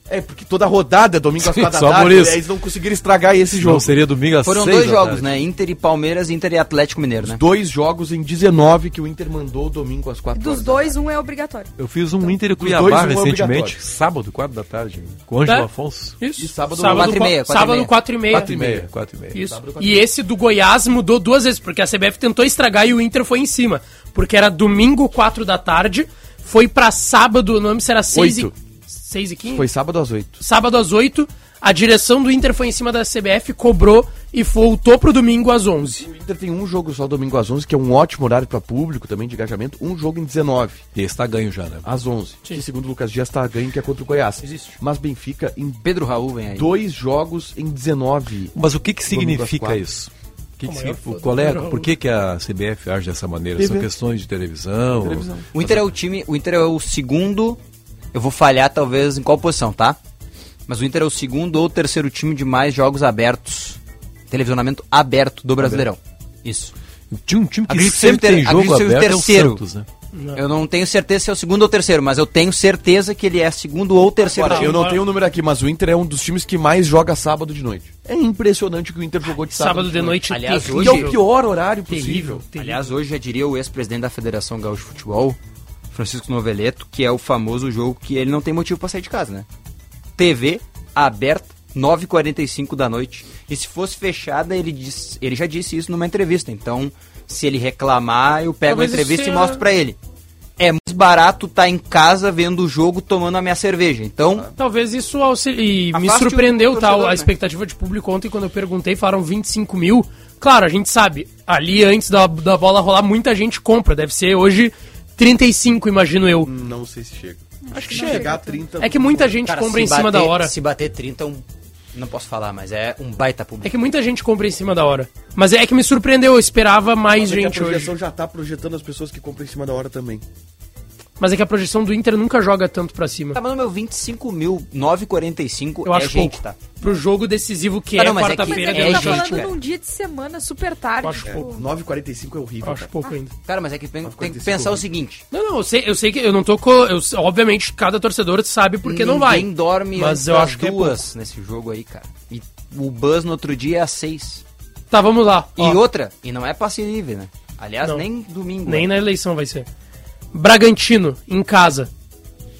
É, porque toda rodada é domingo às Sim, 4 da tarde. Eles não conseguiram estragar esse Não jogo. seria domingo às Foram dois jogos, tarde. né? Inter e Palmeiras, Inter e Atlético Mineiro, né? Dois jogos em 19 que o Inter mandou domingo às 4 Dos horas. dois, um é obrigatório. Eu fiz um Inter e dois, Cuiabá um é recentemente, obrigatório. sábado, 4 da tarde, com o Ângelo É? Afonso. Isso. E sábado, sábado, quatro e qua- meia, e sábado meia. 4 e meia. 4 e meia. 4 e meia. Isso. Sábado, E esse do Goiás mudou duas vezes, porque a CBF tentou estragar e o Inter foi em cima. Porque era domingo, 4 da tarde, foi pra sábado, o nome se era 6 e, Oito. 6 e 15? Foi sábado às 8. Sábado às 8, a direção do Inter foi em cima da CBF, cobrou e voltou pro domingo às 11. O Inter tem um jogo só domingo às 11, que é um ótimo horário para público também de engajamento. Um jogo em 19, E esse tá ganho já, né? às 11. Sim. Que segundo o Lucas Dias está ganho, que é contra o Goiás. Existe. Mas Benfica em Pedro Raul vem aí. dois jogos em 19. Mas o que que significa isso? O que que significa- qual é, por que, que a CBF age dessa maneira? São TV. questões de televisão? Televisão. O Inter é o time, o Inter é o segundo. Eu vou falhar talvez em qual posição, tá? Mas o Inter é o segundo ou terceiro time de mais jogos abertos. Televisionamento aberto do Brasileirão. Isso. Tinha um time que sempre seja tem o ter- jogo o aberto é o terceiro. Santos, né? Eu não tenho certeza se é o segundo ou terceiro, mas eu tenho certeza que ele é segundo ou terceiro Agora, eu não tenho o número aqui, mas o Inter é um dos times que mais joga sábado de noite. É impressionante o que o Inter jogou de sábado, Sábado de noite Aliás, terrível. hoje E é o pior horário possível. Aliás, hoje já diria o ex-presidente da Federação Gaúcha de Futebol, Francisco Noveleto, que é o famoso jogo que ele não tem motivo pra sair de casa, né? TV aberta, 9h45 da noite. E se fosse fechada, ele, diz, ele já disse isso numa entrevista. Então, se ele reclamar, eu pego Talvez a entrevista isso e seja- mostro pra ele. É mais barato estar em casa vendo o jogo tomando a minha cerveja. Então, Talvez isso auxilie. E me surpreendeu tal torcedor, a né? expectativa de público ontem quando eu perguntei, falaram 25 mil. Claro, a gente sabe, ali antes da, da bola rolar, muita gente compra. Deve ser hoje 35, imagino eu. Não sei se chega. Acho que Se chega. chegar a 30. É que muita gente cara, compra em cima bater- da hora. Se bater 30, um, não posso falar, mas é um baita público. É que muita gente compra em cima da hora. Mas é que me surpreendeu, eu esperava mais Mas é que gente a projeção hoje. já tá projetando as pessoas que compram em cima da hora também. Mas é que a projeção do Inter nunca joga tanto pra cima. Tá, mas no meu 25 mil, 9,45 Eu é acho gente, pouco. tá? Pro jogo decisivo que Ah, é é que- quarta-feira é de Ele tá noite. gente, falando cara. num dia de semana super tarde. Eu acho tipo, pouco. 9,45 é horrível. Eu acho cara. pouco ainda. Cara, mas é que tem, tem que 45 pensar o seguinte. Não, não, eu sei, eu sei que eu não tô com. Eu, obviamente, cada torcedor sabe porque não vai. Ninguém dorme Mas eu acho que é duas nesse jogo aí, cara. E o buzz no outro dia é às 6. Tá, vamos lá. E Ó, outra, e não é passe livre, né? Aliás, Não. nem domingo. Nem né? na eleição vai ser. Bragantino, em casa.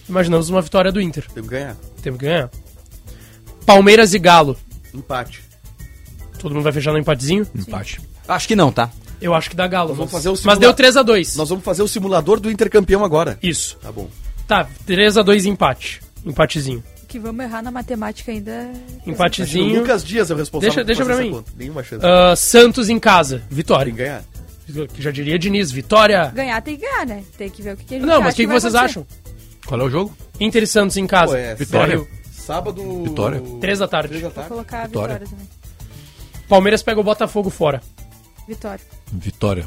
Imaginamos uma vitória do Inter. Tem que ganhar. Temos que ganhar. Palmeiras e Galo. Empate. Todo mundo vai fechar no empatezinho? Empate. Acho que não, tá? Eu acho que dá Galo. Nós vamos mas- fazer o Mas simula- deu 3x2. Nós vamos fazer o simulador do intercampeão agora. Isso. Tá bom. Tá, 3x2 empate. Empatezinho. que vamos errar na matemática ainda. Empatezinho. O Lucas Dias é o responsável Deixa, deixa pra mim. conta. Nenhuma chance. Ah, Santos em casa. Vitória. Tem que ganhar. Que já diria Diniz. Vitória. Ganhar tem que ganhar, né? Tem que ver o que, que a gente Não, mas o que, que vocês acontecer. acham? Qual é o jogo? Inter e Santos em casa. Pô, é, Vitória. Sério? Sábado. Vitória. Três da tarde. Três da Vou tarde. colocar a Vitória. vitória também. Palmeiras pega o Botafogo fora. Vitória. Vitória.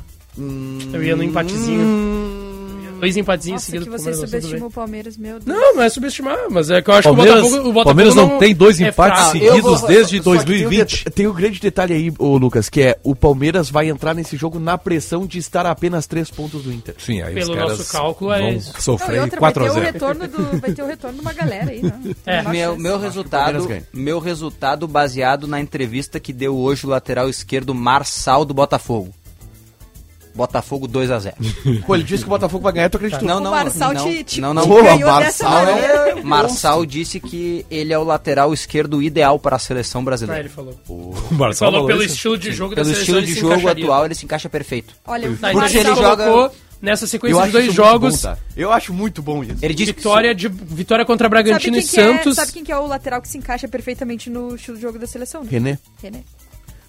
Eu ia no empatezinho. Dois empatezinhos Nossa, seguidos que você subestima o Palmeiras, meu Deus. Não, não é subestimar, mas é que eu acho Palmeiras- que o Botafogo, o Botafogo Palmeiras não tem dois é empates fraco. seguidos vou- desde Só que tem um 2020. Tem um grande detalhe aí, ô Lucas, que é o Palmeiras vai entrar nesse jogo na pressão de estar a apenas três pontos do Inter. Sim, aí Pelo os caras nosso cálculo, é vão isso. Não, e sofrer outra, vai ter, o 4x0. retorno do, vai ter o retorno de uma galera aí, né? É. Meu, meu resultado, meu resultado baseado na entrevista que deu hoje o lateral esquerdo Marçal do Botafogo. Botafogo 2 a 0 Pô, ele disse que o Botafogo vai ganhar, tu acreditou? Não, O não, Marçal não, te- te não, não. Ganhou Marçal é- Marçal disse que ele é o lateral esquerdo ideal para a seleção Ah, brasileira. ele falou. O Marçal falou falou pelo isso. estilo de jogo Pelo da estilo seleção, de jogo encaixaria. atual, ele se encaixa perfeito. Olha, o Tá, Porque ele ele joga- colocou nessa sequência de dois jogos. bom, tá? Eu acho muito bom isso. Ele disse Vitória, de, vitória contra Bragantino e é, Santos. sabe quem que é o lateral que se encaixa perfeitamente no estilo de jogo da seleção? Né? René. René.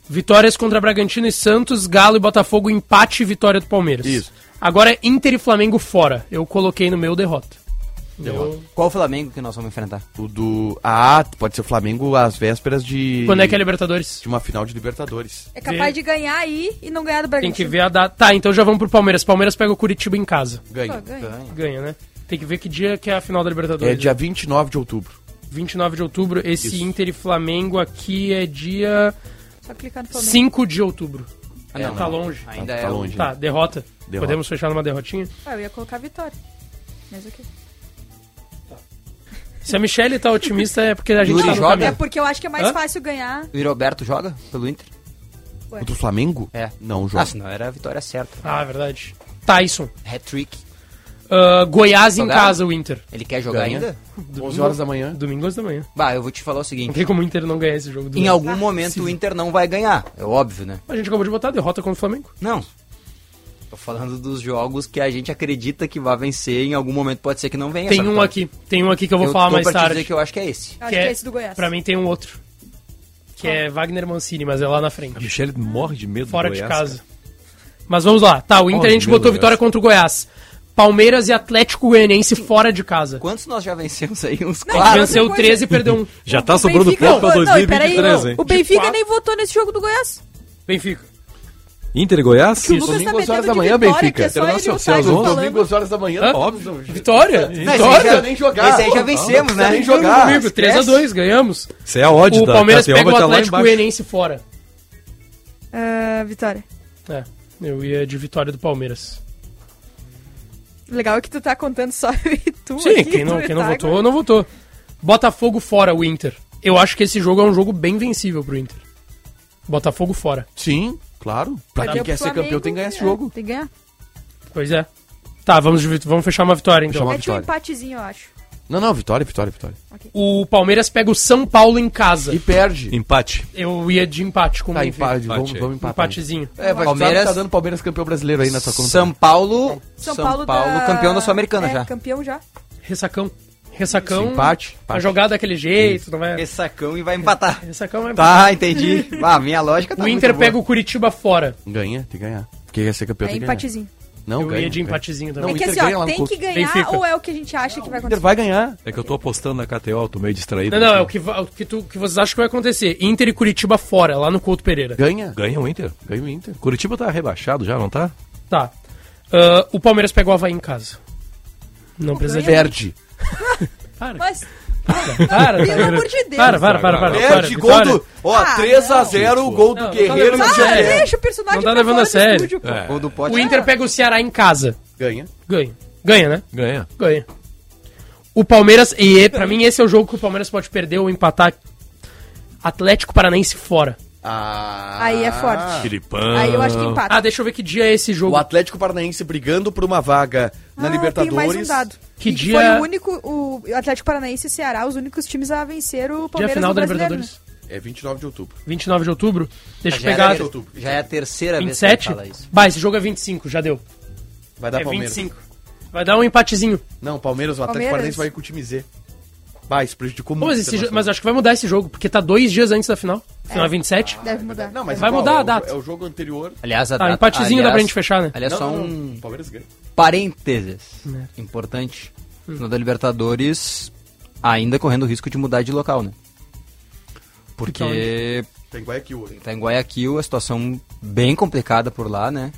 Vitórias contra Bragantino e Santos, Galo e Botafogo, empate e vitória do Palmeiras. Isso. Agora é Inter e Flamengo fora. Eu coloquei no meu derrota. Meu- Qual o Flamengo que nós vamos enfrentar? O do. Ah, pode ser o Flamengo às vésperas de. Quando é que é Libertadores? De uma final de Libertadores. É capaz de ganhar aí e não ganhar do Tem Bragantino. que ver a data. Tá, então já vamos pro Palmeiras. Palmeiras pega o Curitiba em casa. Ganha. Pô, ganha. Ganha, né? Tem que ver que dia que é a final da Libertadores. É dia 29 de outubro. 29 de outubro. Esse Isso. Inter e Flamengo aqui é dia Só clicar no Flamengo. 5 de outubro. Ah, É, não, tá não. longe. Ainda Tá é o- longe. Tá, derrota. Derrota. Podemos fechar numa derrotinha? Ah, eu ia colocar vitória. Mas ok. Se a Michelle tá otimista é porque a gente Yuri tá joga? É porque eu acho que é mais Hã? fácil ganhar. O Roberto joga pelo Inter? Ué. O do Flamengo? É. Não, Ah, joga. senão era a vitória certa. Ah, é verdade. Tyson. Hat-trick. Ah, Goiás em Jogar? casa, o Inter. Ele quer jogar Ganha. ainda? 11 horas da manhã. Domingo às da manhã. Bah, eu vou te falar o Não seguinte. tem como o Inter não ganhar esse jogo. do Em algum momento o Inter não vai ganhar. É óbvio, né? A gente acabou de botar derrota contra o Flamengo. Não. Tô falando dos jogos que a gente acredita que vai vencer. Em algum momento pode ser que não venha. Tem um vitória. aqui. Tem um aqui que eu vou Eu falar tô mais pra te tarde. dizer que eu acho que é esse. Acho que é esse do Goiás. Pra mim tem um outro. Que é Wagner Mancini, mas é lá na frente. A Michelle morre de medo Fora do de Goiás, casa. Mas vamos lá. Tá, o Inter Morre a gente de botou vitória contra o Goiás. Palmeiras e Atlético Goianiense fora de casa. Quantos nós já vencemos aí? Uns A gente quatro. venceu outra coisa. 13 e perdeu um. Já tá O sobrando Benfica- ponto pra Não, não, e peraí, 2023, hein? O Benfica quatro. nem votou nesse jogo do Goiás. Benfica. Inter e Goiás? Que o Lucas tá Domingo às horas da manhã, Benfica. é Internacional, às onze. Domingo às horas da manhã, Hã? óbvio. Vitória? Vitória? esse aí já- nem jogar. Esse aí já vencemos, Não né? precisa nem jogar. Comigo, 3x2, ganhamos. Isso é a odd O Palmeiras pega o Atlético. Goianiense fora. Ah, vitória. É, eu ia de vitória do Palmeiras. Legal que tu tá contando só eu e tu. Sim, aqui, quem não, quem não Tiger. votou, não votou. Botafogo fora, o Inter. Eu acho que esse jogo é um jogo bem vencível pro Inter. Botafogo fora. Sim, claro. Pra quem quer ser campeão tem que ganhar esse é, jogo. Tem que ganhar. Pois é. Tá, vamos, vamos fechar uma vitória então. Fechar uma Mete um vitória. empatezinho, eu acho. Não, não, vitória, vitória, vitória. O Palmeiras pega o São Paulo em casa. E perde. Empate. Eu ia de empate com o Tá, Benfica. empate, vamos, Empate. vamos empatar. Empatezinho. É, vai Palmeiras- Palmeiras... tá dando Palmeiras campeão brasileiro aí nessa conta. São Paulo, São, São, Paulo, Paulo, da- campeão da Sul-Americana é, já. campeão já. Ressacão. Ressacão. Empate. Pra jogar daquele jeito, não vai. Ressacão e vai empatar. Ressacão vai Tá, entendi. Ah, minha lógica tá O muito Inter boa. pega o Curitiba fora. Ganha, tem que ganhar. Quem quer ser campeão É tem que ganhar. empatezinho. Não, eu ganha. ia de ganha. empatezinho Não, também. o É que assim, ganha ó, tem que ganhar Benfica. ou é o que a gente acha que vai O Inter acontecer? vai ganhar. É que eu tô apostando na KTO, tô meio distraído. Não, não, é o que, o que, tu, que vocês acham que vai acontecer. Inter e Curitiba fora, lá no Couto Pereira. Ganha. Ganha o Inter. Ganha o Inter. Curitiba tá rebaixado já, não tá? Tá. Ah, o Palmeiras pega o Havaí em casa. Não precisa de. Perde. Mas, Para, pelo amor de Deus. Para, para, para, para. Perde, Vitória, gol do... Ó, Ah, 3x0, não. gol do Não, não tá Guerreiro a Ah, sério. deixa o personagem Não tá levando a sério. É. O Inter pega o Ceará em casa. Ganha. Ganha. Ganha, né? Ganha. Ganha. O Palmeiras, e é- pra mim esse é o jogo que o Palmeiras pode perder ou empatar. Atlético Paranaense fora. Ah. Aí é forte. Filipão. Aí eu acho que empata. Ah, deixa eu ver que dia é esse jogo. O Atlético Paranaense brigando por uma vaga na Ah, Libertadores. Tem mais um dado. Que E dia- Foi o único, o Atlético Paranaense e Ceará, os únicos times a vencer o Dia Palmeiras final no da Libertadores. É 29 de outubro. 29 de outubro. Deixa eu já, pegar. é a, já é a terceira vez que 27? fala isso. Vai, esse jogo é 25, já deu. Vai dar é Palmeiras. 25. Vai dar um empatezinho. Não, Palmeiras, o Atlético Palmeiras. Paranaense vai com o time Z. Vai, isso prejudicou muito. mas, o esse jo- Internacional. mas acho que vai mudar esse jogo, porque tá dois dias antes da final. Final é 27. né? Deve mudar. Não, mas Vai igual, mudar é a o- data. É o jogo anterior. Aliás, a Ah, data- empatezinho dá aliás- pra gente fechar, né? Aliás, Não, só um. Palmeiras ganha. parênteses É. importante. Hum. No da Libertadores, ainda correndo o risco de mudar de local, né? Porque Tem Guayaquil. hein? tá em Guayaquil, a situação bem complicada por lá, né?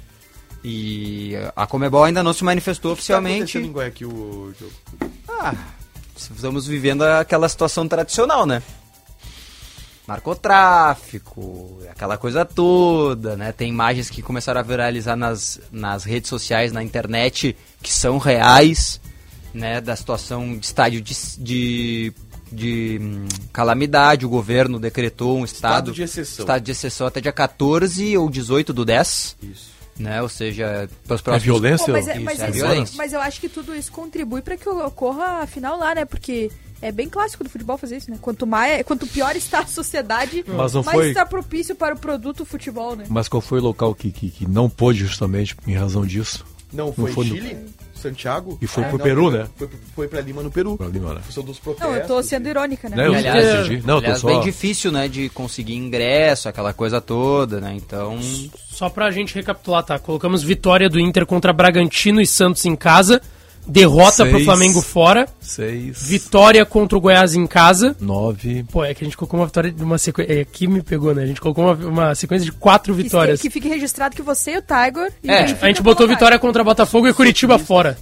E a Comebol ainda não se manifestou O que tá acontecendo oficialmente. em Guayaquil, ô, Diogo? Ah, estamos vivendo aquela situação tradicional, né? Narcotráfico, aquela coisa toda, né? Tem imagens que começaram a viralizar nas, nas redes sociais, na internet, que são reais, né? Da situação de estádio de, de, de, hum, calamidade. O governo decretou um estado, Estado de exceção. estado de exceção até dia 14 ou 18 do 10. Isso. Né? Ou seja, pelos É próximos... violência? Pô, mas, é, Isso, mas, é isso- violência. mas eu acho que tudo isso contribui pra que ocorra a final lá, né? Porque é bem clássico do futebol fazer isso, né? Quanto, mais, quanto pior está a sociedade, Mas não mais foi- está propício para o produto futebol, né? Mas qual foi o local que, que, que não pôde justamente em razão disso? Não, foi, foi no- Chile, Santiago. E foi É, pro não, Peru, né? Foi, foi pra Lima, no Peru. Pra Lima, né? Função dos Não, protestos. eu tô sendo irônica, né? Né, eu Inter- entendi. Não, tô Aliás, só... bem difícil, né, de conseguir ingresso, aquela coisa toda, né? Então, Só pra gente recapitular, tá? Colocamos vitória do Inter contra Bragantino e Santos em casa. Derrota pro Seis. Flamengo fora. Seis, Vitória contra o Goiás em casa. nove... Pô, é que a gente colocou uma vitória de uma sequência. É, aqui me pegou, né? A gente colocou uma, uma sequência de quatro Que, vitórias. que fique registrado que você e o Tiger. e É, a gente botou vitória contra Botafogo e Curitiba fora.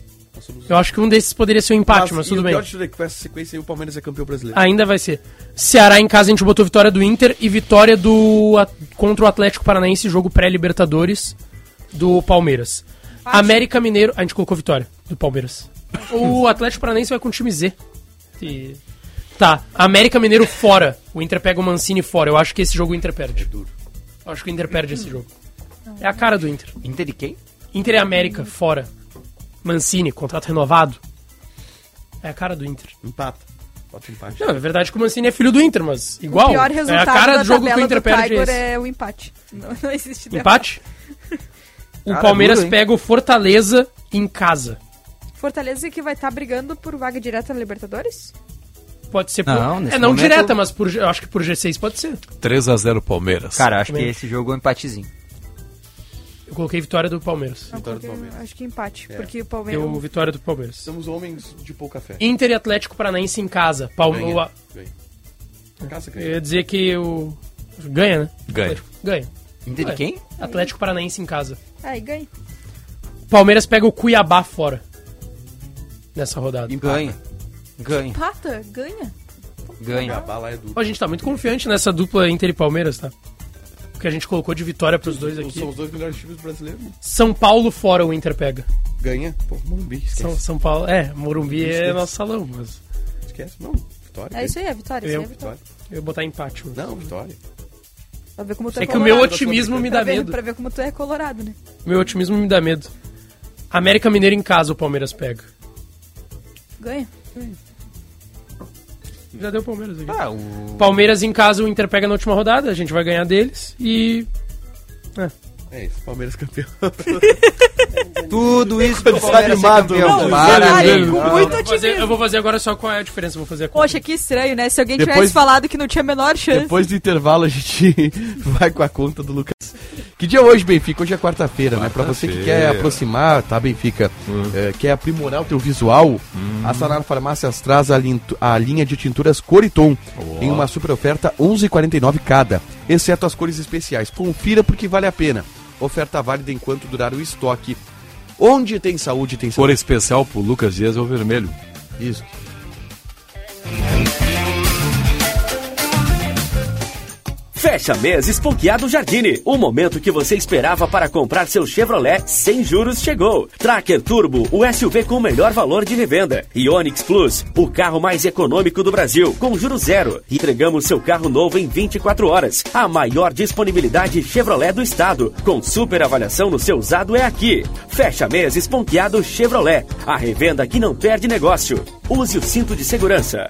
Eu acho que um desses poderia ser um empate, mas, e tudo bem. pior é que com essa sequência aí o Palmeiras é campeão brasileiro. Ainda vai ser. Ceará em casa a gente botou vitória do Inter e vitória do a- contra o Atlético Paranaense, jogo pré-Libertadores do Palmeiras. América Mineiro, a gente colocou vitória do Palmeiras. O Atlético Paranaense vai com o time Z. E- Tá, América Mineiro fora. O Inter pega o Mancini fora. Eu acho que esse jogo o Inter perde. Eu acho que o Inter perde esse jogo. É a cara do Inter. Inter de quem? Inter e América fora. Mancini, contrato renovado. É a cara do Inter. Empata. Bota empate. Não, é verdade que o Mancini é filho do Inter, mas igual. O pior é resultado a cara do jogo que o Inter perde Tiger esse. é o empate. Não, não existe derrota. Empate? O Cara, Palmeiras duro, pega o Fortaleza em casa. Fortaleza que vai estar brigando por vaga direta na Libertadores? Pode ser por... Não, nesse é, não momento- direta, mas por, eu acho que por G6 pode ser. 3x0 Palmeiras. Cara, acho que Também. esse jogo é um empatezinho. Eu coloquei vitória do Palmeiras. Não, Vitória do Palmeiras. Acho que empate. É. Porque o Palmeiras. Eu, vitória do Palmeiras. Somos homens de pouco café. Inter e Atlético Paranaense em casa. Palme... Ganha. o- Ganha. Casa Eu ganha. ia dizer que o... Ganha, né? Ganha. Atlético. Ganha. Inter de quem? Atlético Paranaense em casa. Aí ganha. Palmeiras pega o Cuiabá fora. Nessa rodada. Ganha. Ganha. Empata, ganha. Ganha. Ó, a gente tá muito confiante nessa dupla Inter e Palmeiras, tá? Porque a gente colocou de vitória pros dois aqui. São os dois melhores times brasileiros. São Paulo fora o Inter pega. Ganha. Pô, Morumbi, esquece. São, São Paulo. É, Morumbi é nosso salão, mas. Esquece, não. Vitória. É isso aí, é vitória. Isso Eu, aí é vitória. eu ia botar empate. Mas... Não, vitória. Pra ver como tu É é, que o meu otimismo me Pra dá ver- medo. Pra ver como tu é colorado, né? Meu otimismo me dá medo. América Mineiro em casa o Palmeiras pega. Ganha. Já deu Palmeiras aqui. Ah, o... Palmeiras em casa o Inter pega na última rodada, a gente vai ganhar deles e. É. É isso, Palmeiras campeão. Tudo isso pro Tá Palmeiras ser animado, campeão. Parabéns. com muito Eu vou, fazer, otimismo. eu vou fazer agora só qual é a diferença, vou fazer a conta. Poxa, que estranho, né? Se alguém Depois- tivesse falado que não tinha a menor chance. Depois do intervalo a gente vai com a conta do Lucas. Que dia é hoje, Benfica? Hoje é quarta-feira, né? Pra você que quer Quarta-feira. aproximar, tá, Benfica? é, quer aprimorar o teu visual, a Sanar Farmácias traz a, a linha de tinturas Coriton em uma super oferta 11,49 cada, exceto as cores especiais. Confira porque vale a pena. Oferta válida enquanto durar o estoque. Onde tem saúde, tem Cor saúde. especial pro Lucas Dias é o vermelho. Isso. Fecha mês Esponqueado Jardine. O momento que você esperava para comprar seu Chevrolet sem juros chegou. Tracker Turbo, o SUV com o melhor valor de revenda. E Onix Plus, o carro mais econômico do Brasil, com juros zero. Entregamos seu carro novo em 24 horas. A maior disponibilidade Chevrolet do estado. Com super avaliação no seu usado é aqui. Fecha mês Esponqueado Chevrolet. A revenda que não perde negócio. Use o cinto de segurança.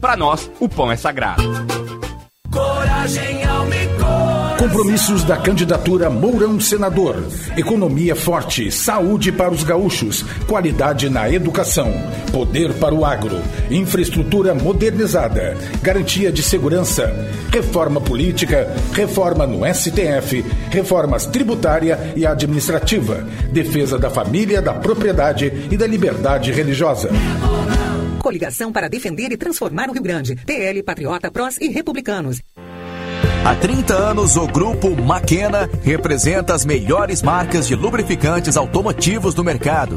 Pra nós, o pão é sagrado. Coragem Almicor. Compromissos da candidatura Mourão Senador. Economia forte, saúde para os gaúchos, qualidade na educação, poder para o agro, infraestrutura modernizada, garantia de segurança, reforma política, reforma no STF, reformas tributária e administrativa, defesa da família, da propriedade e da liberdade religiosa. Coligação para defender e transformar o Rio Grande. PL, Patriota, Prós e Republicanos. Há 30 anos, o Grupo Maquena representa as melhores marcas de lubrificantes automotivos do mercado,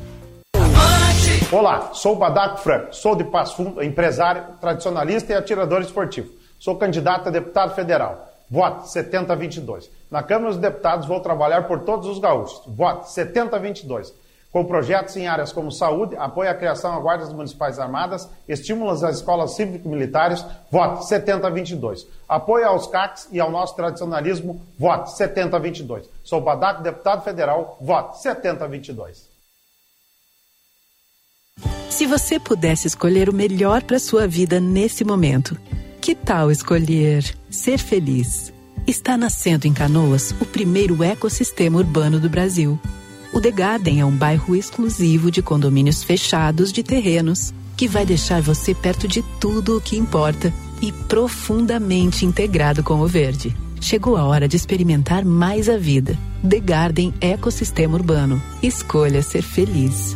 Olá, sou o Badaco Franco, sou de Passo Fundo, empresário, tradicionalista e atirador esportivo. Sou candidato a deputado federal. Vote 7022. Na Câmara dos Deputados vou trabalhar por todos os gaúchos. Vote 7022. Com projetos em áreas como saúde, apoio à criação a guardas municipais armadas, estímulos às escolas cívico-militares, vote 7022. Apoio aos CACs e ao nosso tradicionalismo, vote 7022. Sou Badaco, deputado federal, vote 7022. Se você pudesse escolher o melhor para sua vida nesse momento, que tal escolher ser feliz? Está nascendo em Canoas o primeiro ecossistema urbano do Brasil. O The Garden é um bairro exclusivo de condomínios fechados de terrenos que vai deixar você perto de tudo o que importa e profundamente integrado com o verde. Chegou a hora de experimentar mais a vida. The Garden Ecossistema Urbano. Escolha ser feliz.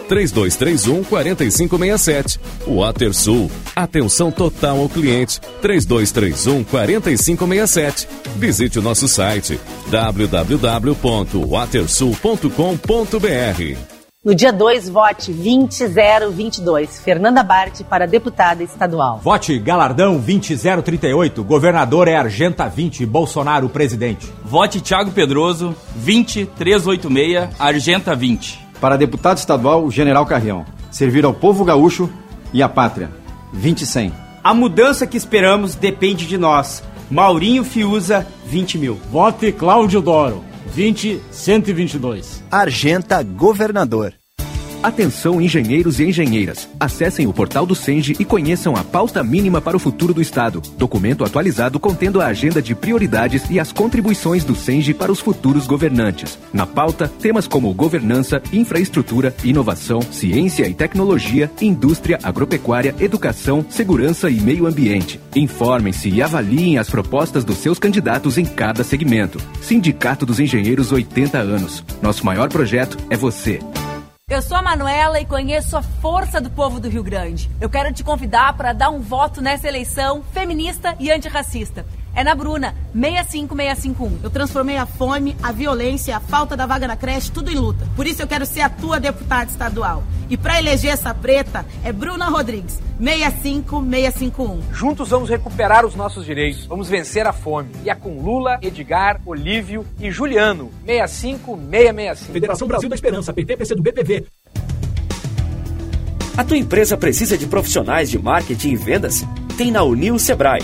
3231 4567. WaterSul. Atenção total ao cliente. 3231 4567. Visite o nosso site www.watersul.com.br. No dia 2, vote 20022. Fernanda Bart para deputada estadual. Vote Galardão 20038. Governador é Argenta 20. Bolsonaro presidente. Vote Thiago Pedroso 20386. Argenta 20. Para deputado estadual, General Carrião. Servir ao povo gaúcho e à pátria. 20 A mudança que esperamos depende de nós. Maurinho Fiuza, 20 mil. Vote Cláudio Doro, 20122. Argenta Governador. Atenção, engenheiros e engenheiras. Acessem o portal do Senge e conheçam a pauta mínima para o futuro do Estado. Documento atualizado contendo a agenda de prioridades e as contribuições do Senge para os futuros governantes. Na pauta, temas como governança, infraestrutura, inovação, ciência e tecnologia, indústria, agropecuária, educação, segurança e meio ambiente. Informem-se e avaliem as propostas dos seus candidatos em cada segmento. Sindicato dos Engenheiros 80 anos. Nosso maior projeto é você. Eu sou a Manuela e conheço a força do povo do Rio Grande. Eu quero te convidar para dar um voto nessa eleição feminista e antirracista. É na Bruna, 65651. Eu transformei a fome, a violência, a falta da vaga na creche, tudo em luta. Por isso eu quero ser a tua deputada estadual. E para eleger essa preta é Bruna Rodrigues, 65651. Juntos vamos recuperar os nossos direitos. Vamos vencer a fome. E é com Lula, Edgar, Olívio e Juliano, 65665. Federação Brasil da Esperança, PT, PC do BPV. A tua empresa precisa de profissionais de marketing e vendas? Tem na Unil Sebrae.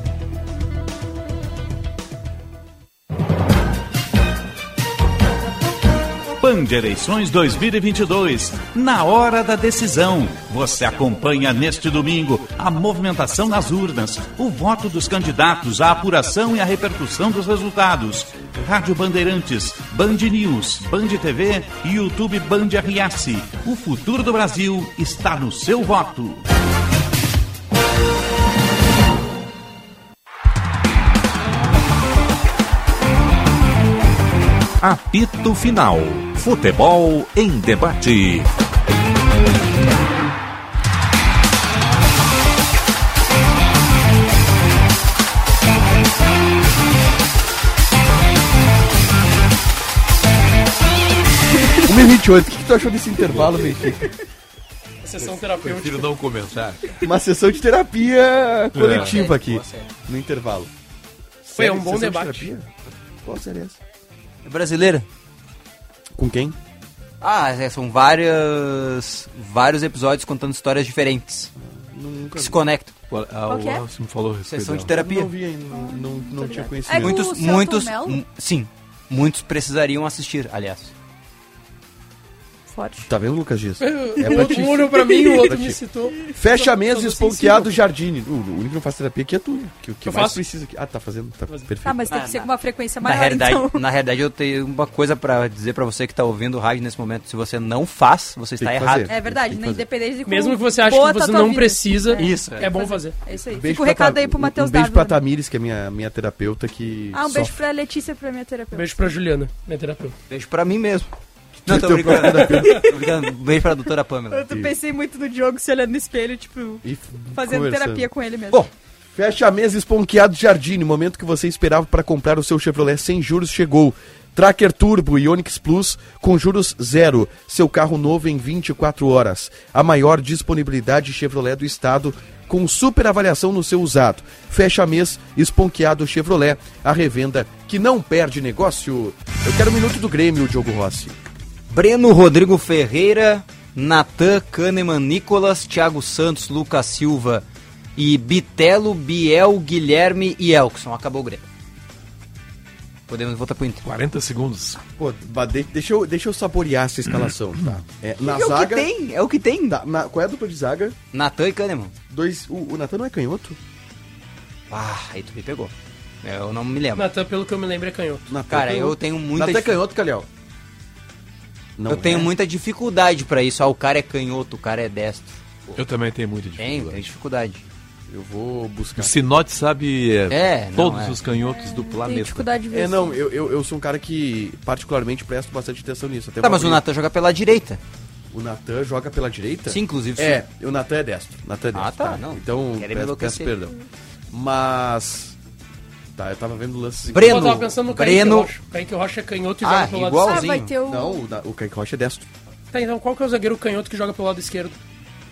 Pan de Eleições 2022. Na hora da decisão, você acompanha neste domingo a movimentação nas urnas, o voto dos candidatos, a apuração e a repercussão dos resultados. Rádio Bandeirantes, Band News, Band TV e YouTube Band RS. O futuro do Brasil está no seu voto. Apito Final. Futebol em debate. Um e 28, o que, que tu achou desse intervalo, Benfica? Sessão terapêutica. Prefiro não comentar. Uma sessão de terapia coletiva É. aqui, no intervalo. Foi um bom sessão de debate. terapia? Qual série é essa? É brasileira? Com quem? Ah, é, são várias, vários episódios contando histórias diferentes. Nunca que se vi. conectam. Qual- ah, Qual o que é? Me falou a respeito Sessão de terapia. Não vi ainda, não, não, não tinha É conhecimento. muitos, Celton muitos, Mello? m- sim, muitos precisariam assistir, aliás. Forte. Tá vendo, Lucas Dias? Um outro olhou pra mim, o outro me citou. Fecha a mesa esponqueado. Jardine. O único que não faz terapia aqui é tu. Que o que Eu mais faço. precisa aqui. Ah, tá fazendo. Tá perfeito. Ah, mas tem que ser com uma frequência Na maior, realidade, então. na realidade, eu tenho uma coisa pra dizer pra você que tá ouvindo o rádio nesse momento. Se você não faz, você está que errado. fazer. É verdade, né? independente de como Mesmo que você ache que tá você não vida. precisa, Isso, é bom fazer. É isso aí. Um beijo o recado aí pro Matheus Um beijo pra Tamires, que é minha, minha terapeuta, que. Ah, um beijo pra Letícia, pra minha terapeuta. Beijo pra Juliana, minha terapeuta. Beijo pra mim mesmo. Não, tô brincando. tô brincando. Beijo pra doutora Pamela. Eu pensei muito no Diogo se olhando no espelho, tipo, E fazendo terapia com ele mesmo. Bom, fecha a mesa esponqueado Jardine. O momento que você esperava para comprar o seu Chevrolet sem juros chegou. Tracker Turbo e Onix Plus com juros zero. Seu carro novo em 24 horas. A maior disponibilidade Chevrolet do estado com super avaliação no seu usado. Fecha mês esponqueado Chevrolet. A revenda que não perde negócio. Eu quero um minuto do Grêmio, Diogo Rossi. Breno Rodrigo Ferreira, Natan Kahneman, Nicolas, Thiago Santos, Lucas Silva e Bitelo, Biel, Guilherme e Elkson. Acabou o Grêmio. Podemos voltar pro Inter. 40 segundos. Pô, de- deixa, eu, deixa eu saborear essa escalação. Tá. É, na É o que zaga. tem, é o que tem. Tá, na- qual é a dupla de zaga? Natan e Kahneman. Dois, o, o Natan não é canhoto? Ah, aí tu me pegou. Eu não me lembro. Natan, pelo que eu me lembro, é canhoto. Cara, eu tenho muita Até difi- canhoto, Calhau. Eu tenho muita dificuldade pra isso. Ah, o cara é canhoto, o cara é destro. Eu também tenho muita Tem, dificuldade. tem dificuldade. Eu vou buscar. O Sinote sabe é, É, não, todos é. os canhotos do planeta. dificuldade de ver É, não, eu, eu, eu sou um cara que particularmente presto bastante atenção nisso. Até Tá, mas o abrir. Natan joga pela direita. O Natan joga pela direita? Sim, inclusive. É, o Natan é destro. Natan é destro. Ah, tá, não. Então, me peço, peço perdão. Mas. Tá, eu tava vendo lances. Breno, eu tava pensando no Kaique Breno- Rocha. O Kaique Rocha é canhoto e Ah, joga pelo lado igualzinho. esquerdo. Ah, vai ter o... Não, o, da- o Kaique Rocha é destro. Tá, então qual que é o zagueiro canhoto que joga pelo lado esquerdo?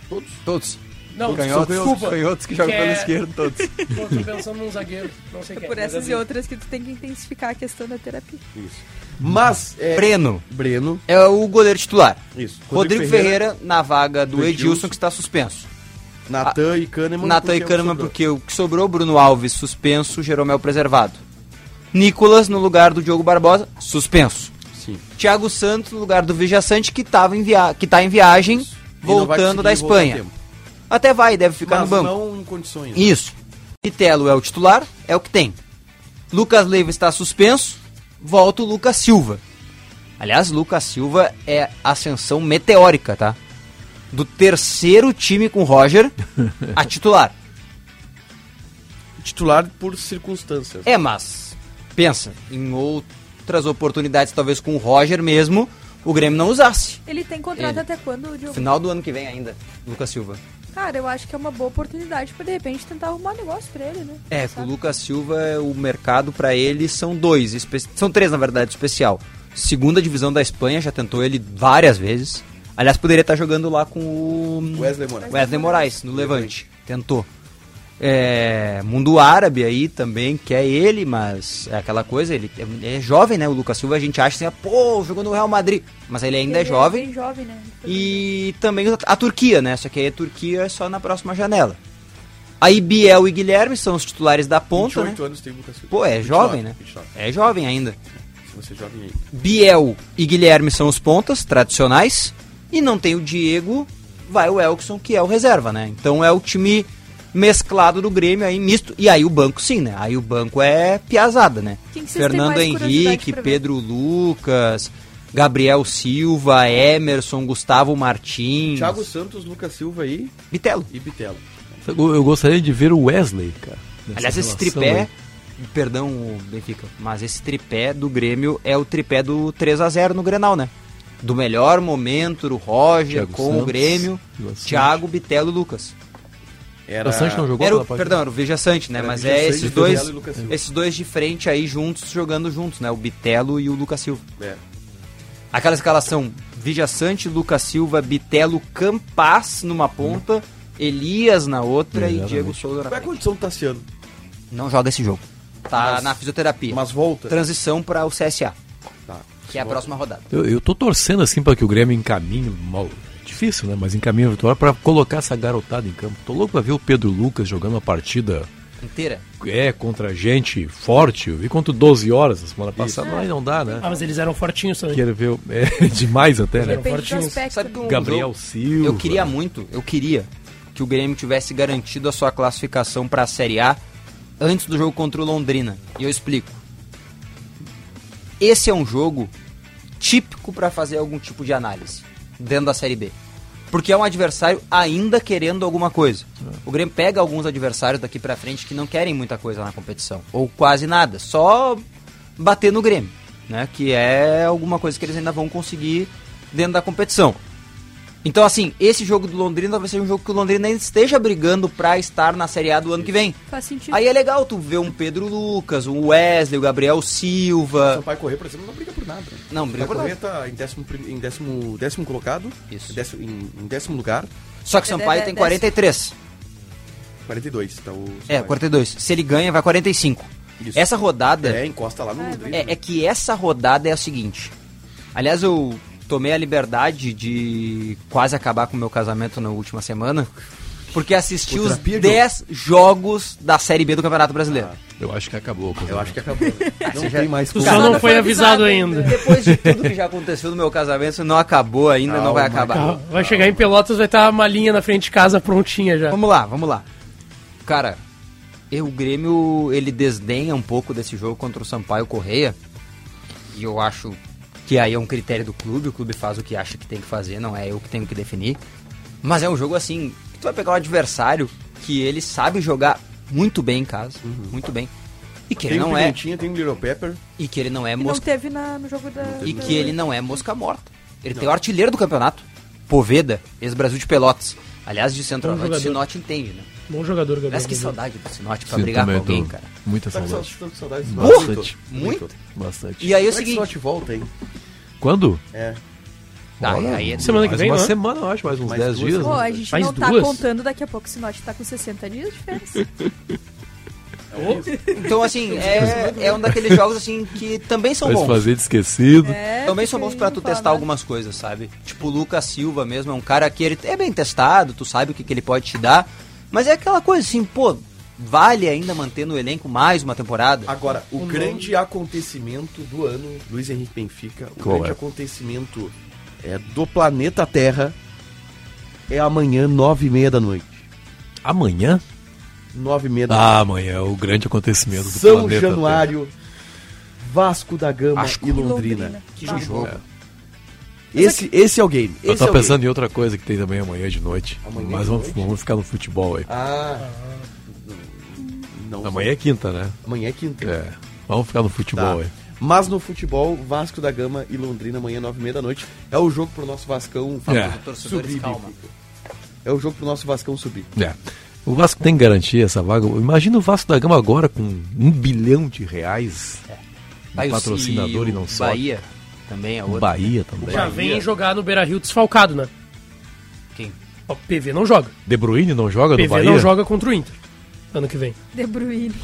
Todos. Todos. Não, Canhotos, desculpa. canhotos que jogam Que pelo é- esquerdo, todos. Pô, tô pensando num zagueiro, não sei quem. Por mas essas é e outras que tu tem que intensificar a questão da terapia. Isso. Mas. É, Breno Breno. é o goleiro titular. Isso. Rodrigo, Ferreira, na vaga do, do Edilson, Edilson. que está suspenso. Natan e Kahneman. Natan e é Kahneman, porque o que sobrou, Bruno Alves suspenso, Jeromel preservado. Nicolas no lugar do Diogo Barbosa, suspenso. Sim. Thiago Santos no lugar do Vijaçante, que, tava em via... que tá em viagem, vai voltando da Espanha. Até vai, deve ficar Mas no banco. não em condições. Isso. Pitelo é o titular, é o que tem. Lucas Leiva está suspenso, volta o Lucas Silva. Aliás, Lucas Silva é ascensão meteórica, tá? Do terceiro time com Roger a titular. Titular por circunstâncias. É, mas pensa, em outras oportunidades, talvez com o Roger mesmo, o Grêmio não usasse. Ele tem contrato Ele. até quando, Diogo? Final do ano que vem ainda, Lucas Silva. Cara, eu acho que é uma boa oportunidade pra de repente tentar arrumar negócio pra ele, né? É, com o Lucas Silva, o mercado pra ele são dois, são três na verdade, especial. Segunda divisão da Espanha, já tentou ele várias vezes. Aliás, poderia estar jogando lá com o Wesley Moraes. Wesley Moraes, no Levante. Tentou. É, mundo árabe aí também quer ele, mas é aquela coisa, ele é, é jovem, né? O Lucas Silva a gente acha assim, pô, jogou no Real Madrid. Mas ele ainda é Ele jovem. bem jovem, né? E também a- a Turquia, né? Só que aí a Turquia é só na próxima janela. Aí Biel e Guilherme são os titulares da ponta, 28 né? anos tem o Lucas Silva. Pô, é 29, jovem, né? 29. É jovem ainda. Se você é jovem aí. Biel e Guilherme são os pontas tradicionais. E não tem o Diego, vai o Elkson, que é o reserva, né? Então é o time mesclado do Grêmio aí, misto. E aí o banco sim, né? Aí o banco é piazada, né? Que Fernando Henrique? Pedro Lucas, Gabriel Silva, Emerson, Gustavo Martins. Thiago Santos, Lucas Silva aí Bitelo. e Bitelo. Eu, gostaria de ver o Wesley, cara. Aliás, esse tripé, aí. perdão, Benfica, mas esse tripé do Grêmio é o tripé do 3 a 0 no Grenal, né? Do melhor momento do Roger Thiago com o Santos, Grêmio, Vila Sante. Thiago, Bitelo e Lucas. Era... O Sante não jogou Era o, perdão, era o Veja Sante, né? Era Mas é esses dois, esses dois de frente aí juntos, jogando juntos, né? O Bitelo e o Lucas Silva. É. Aquela escalação, Veja Sante, Lucas Silva, Bitelo, Campas numa ponta, Elias na outra e. Diego Souza na Qual é a condição do Tassiano? Não joga esse jogo. Tá Mas- na fisioterapia. Mas volta. Transição para o CSA, Tá. Que é a próxima rodada. Eu, eu tô torcendo assim para que o Grêmio encaminhe mal. Difícil, né? Mas encaminhe a vitória para colocar essa garotada em campo. Tô louco pra ver o Pedro Lucas jogando uma partida Inteira. é contra gente forte. Eu vi contra o 12 horas na semana passada. Aí não dá, né? Ah, mas eles eram fortinhos também. Quero ver. É demais até, né? Fortinhos. Sabe que um Gabriel jogo- Silva. Eu queria muito, eu queria que o Grêmio tivesse garantido a sua classificação para a Série A antes do jogo contra o Londrina. E eu explico. Esse é um jogo típico para fazer algum tipo de análise dentro da Série B. Porque é um adversário ainda querendo alguma coisa. O Grêmio pega alguns adversários daqui pra frente que não querem muita coisa na competição, ou quase nada, só bater no Grêmio, né? Que é alguma coisa que eles ainda vão conseguir dentro da competição. Então, assim, esse jogo do Londrina talvez seja um jogo que o Londrina ainda esteja brigando pra estar na Série A do ano que vem. Faz sentido. Aí é legal tu ver um Pedro Lucas, um Wesley, o Gabriel Silva. Sampaio Correr, por exemplo, não briga por nada. né? Não, briga por nada. Tá em décimo, em décimo, décimo colocado. Isso. Em décimo, em, em décimo lugar. Só que o Sampaio tem 43. 42. Tá o É, Sampaio. 42. Se ele ganha, vai 45. Isso. Essa rodada. É, encosta lá no Londrina. É, é que essa rodada é a seguinte. Aliás, eu tomei a liberdade de quase acabar com o meu casamento na última semana. Porque assisti os terapia, 10 jogos da Série B do Campeonato Brasileiro. Eu acho que acabou. Eu acho que acabou. Não tem mais Tu só não foi avisado ainda. Depois de tudo que já aconteceu no meu casamento, não acabou ainda, não vai Calma, acabar. Tá, Vai chegar em Pelotas, vai estar uma linha na frente de casa prontinha já. Vamos lá, vamos lá. Cara, E o Grêmio, ele desdenha um pouco desse jogo contra o Sampaio Correia. E eu acho que aí é um critério do clube, o clube faz o que acha que tem que fazer, não é eu que tenho que definir. Mas é um jogo assim, que tu vai pegar um adversário que ele sabe jogar muito bem em casa, muito bem. E que ele Tem o não é tem o Little Pepper. e que ele não é E não mosca teve na, no jogo da. e que ele não é mosca morta. Ele tem o artilheiro do campeonato, Poveda, ex-Brasil de Pelotas. Aliás, de centroavante, o jogador. Sinote entende, né? Bom jogador, Gabriel. Mas que saudade do Sinote pra Sim, brigar com tô- alguém, cara. Muita Tá saudade. tá com saudade do Bastante. Muito. Bastante. E aí é o é que seguinte. Slot volta, hein? Quando? É. Tá, Olha, aí é Semana que vem, uma não é? semana, eu acho, mais uns Mais 10 duas dias. Pô, né? a gente Mais não tá duas? contando daqui a pouco o Sinote tá com 60 dias de férias. Então, assim, é, é um daqueles jogos assim que também são Vai bons. fazer de esquecido. É, Também são bons pra tu testar algumas coisas, sabe? Tipo o Lucas Silva mesmo, é um cara que ele é bem testado, tu sabe o que, que ele pode te dar. Mas é aquela coisa assim, pô, vale ainda manter no elenco mais uma temporada? Agora, o grande acontecimento do ano, Luiz Henrique Benfica, o Qual grande é? acontecimento é, do planeta Terra é amanhã, nove e meia da noite. Amanhã? Nove e meia da noite. Ah, amanhã é o grande acontecimento do São planeta Januário, Vasco da Gama Acho e Londrina. Londrina. Que jogo. É. Esse, esse é o game. Eu Esse é tava o pensando game. em outra coisa que tem também amanhã de noite. Amanhã Mas de vamos, noite? vamos ficar no futebol aí. Ah. Não, Amanhã é quinta, né? amanhã é quinta. É. Vamos ficar no futebol Tá. aí. Mas no futebol, Vasco da Gama e Londrina, amanhã, nove e meia da noite. É o jogo pro nosso Vascão É. Subir. calma. É o jogo pro nosso Vascão subir. É. O Vasco tem que garantir essa vaga. Imagina o Vasco da Gama agora com um bilhão de reais de Aí o- patrocinador e, o não sobe. Bahia também é O outro. Bahia também. Já vem jogar no Beira Rio desfalcado, né? Quem? Ó, PV não joga. De Bruyne não joga no PV Bahia? não joga contra o Inter. Ano que vem. De Bruyne.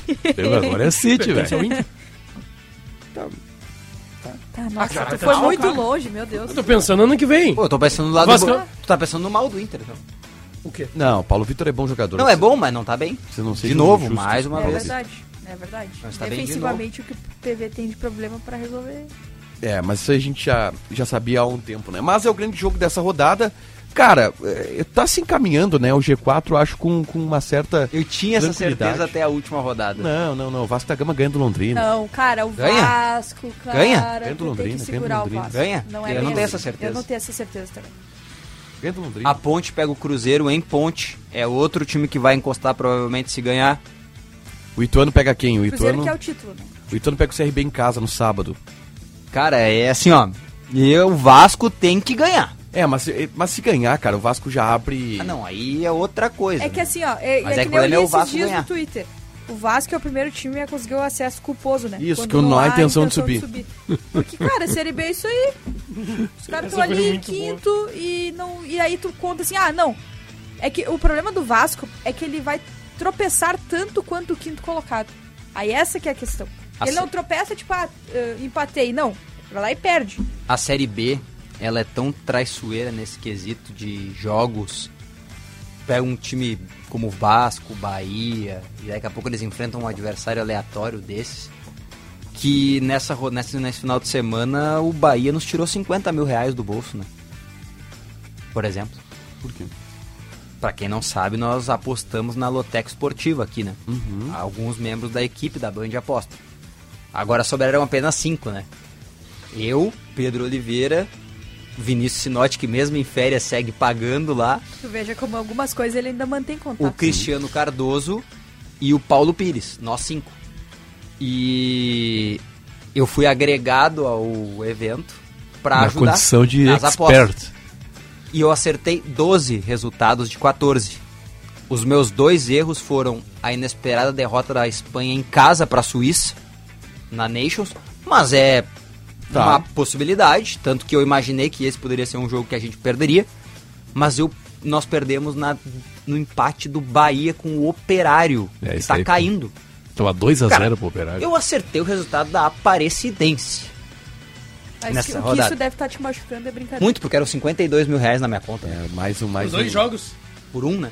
Agora é City, velho. Inter. Tá, nossa, cara, tu tá foi muito cara. longe, meu Deus. Eu tô pensando ano que vem. Pô, eu tô pensando no lado Vasco- do... Tu tá pensando no mal do Inter, então. O quê? Não, Paulo Vitor é bom jogador. Não, é bom, mas não tá bem. Você não De novo, mais uma É vez. verdade, é verdade. Mas tá bem de Defensivamente, o que o PV tem de problema pra resolver. É, mas isso a gente já, já sabia há um tempo, né? Mas é o grande jogo dessa rodada. Cara, é, tá se encaminhando, né? O G4, eu acho, com, com uma certa. Eu tinha essa certeza até a última rodada. Não, não, não. O Vasco da Gama ganha do Londrina. Não, cara, o Ganha? Vasco, cara. Ganha? Ganha do Londrina, que ganha do segurar o Londrina. Vasco. Ganha? Não é Eu não tenho essa certeza. Eu não tenho essa certeza também. Ganha do Londrina. A Ponte pega o Cruzeiro em Ponte. É outro time que vai encostar provavelmente se ganhar. O Ituano pega quem? O Cruzeiro Ituano, que é o título, né? o Ituano pega o CRB em casa no sábado. Cara, é assim, ó. E o Vasco tem que ganhar. É, mas, se- mas se ganhar, cara, o Vasco já abre. Ah, não, aí é outra coisa. É que assim, ó, é, Mas é é que que eu li problema é o esses Vasco dias ganhar. no Twitter. O Vasco é o primeiro time a conseguir o acesso culposo, né? Isso, Quando que não há intenção de Porque, cara, Série B é isso aí. Os caras estão foi ali em quinto e, não, e aí tu conta assim, ah, não. É que o problema do Vasco é que ele vai tropeçar tanto quanto o quinto colocado. Aí essa que é a questão. A ele não tropeça, tipo, ah, eh, empatei. Não. Vai lá e perde. A Série B, ela é tão traiçoeira nesse quesito de jogos. Pega um time como o Vasco, Bahia, e daqui a pouco eles enfrentam um adversário aleatório desses. Que nessa, nessa, nesse final de semana o Bahia nos tirou 50 mil reais do bolso, né? Por exemplo. Por quê? Pra quem não sabe, nós apostamos na Loteca Esportiva aqui, né? Uhum. Alguns membros da equipe da Band aposta. Agora sobraram apenas cinco, né? Eu, Pedro Oliveira, Vinícius Sinotti, que mesmo em férias segue pagando lá, Tu veja como algumas coisas ele ainda mantém o contato. Cristiano Cardoso e o Paulo Pires, nós cinco. E eu fui agregado ao evento pra Na ajudar condição de nas apostas. expert. E eu acertei 12 resultados de 14. Os meus dois erros foram a inesperada derrota da Espanha em casa para a Suíça, na Nations, mas é Tá. uma possibilidade, tanto que eu imaginei que esse poderia ser um jogo que a gente perderia, mas eu, nós perdemos na, no empate do Bahia com o Operário, É, que tá foi- caindo. Tava 2x0 Cara, pro Operário. Eu acertei o resultado da Aparecidense. Mas nessa que, o que rodada. isso deve estar te machucando é brincadeira. Muito, porque eram 52 mil reais na minha conta. É, mais um, mais Os dois um. jogos. Por um, né?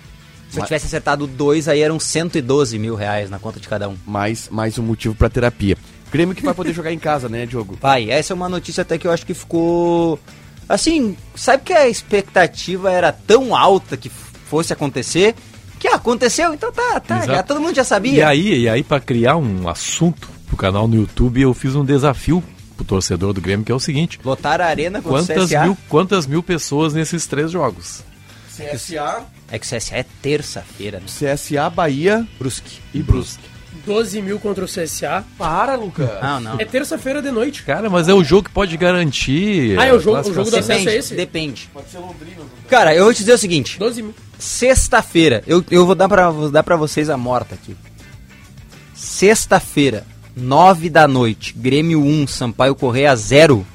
Se eu tivesse acertado dois, aí eram 112 mil reais na conta de cada um. Mais, mais um motivo pra terapia. Grêmio que vai poder jogar em casa, né, Diogo? Pai, essa é uma notícia até que eu acho que ficou. Assim, sabe que a expectativa era tão alta que fosse acontecer Que aconteceu, então tá, tá, Exato. já todo mundo já sabia. E aí, e aí para criar um assunto pro canal no YouTube, eu fiz um desafio pro torcedor do Grêmio, que é o seguinte. Lotar a arena o Quantas CSA? mil, quantas mil pessoas nesses três jogos? CSA, É que o CSA é terça-feira, né? CSA, Bahia Brusque. e Brusque. 12 mil contra o CSA. Para, Lucas. Não, não. É terça-feira de noite. Cara, mas é o jogo que pode garantir. Ah, é o jogo- o jogo do acesso é esse? Depende. Pode ser Londrina. Cara, eu vou te dizer o seguinte. 12 mil. Sexta-feira, eu, eu vou dar pra, vou dar pra vocês a morta aqui. Sexta-feira, 9 da noite, Grêmio 1, Sampaio Correia 0.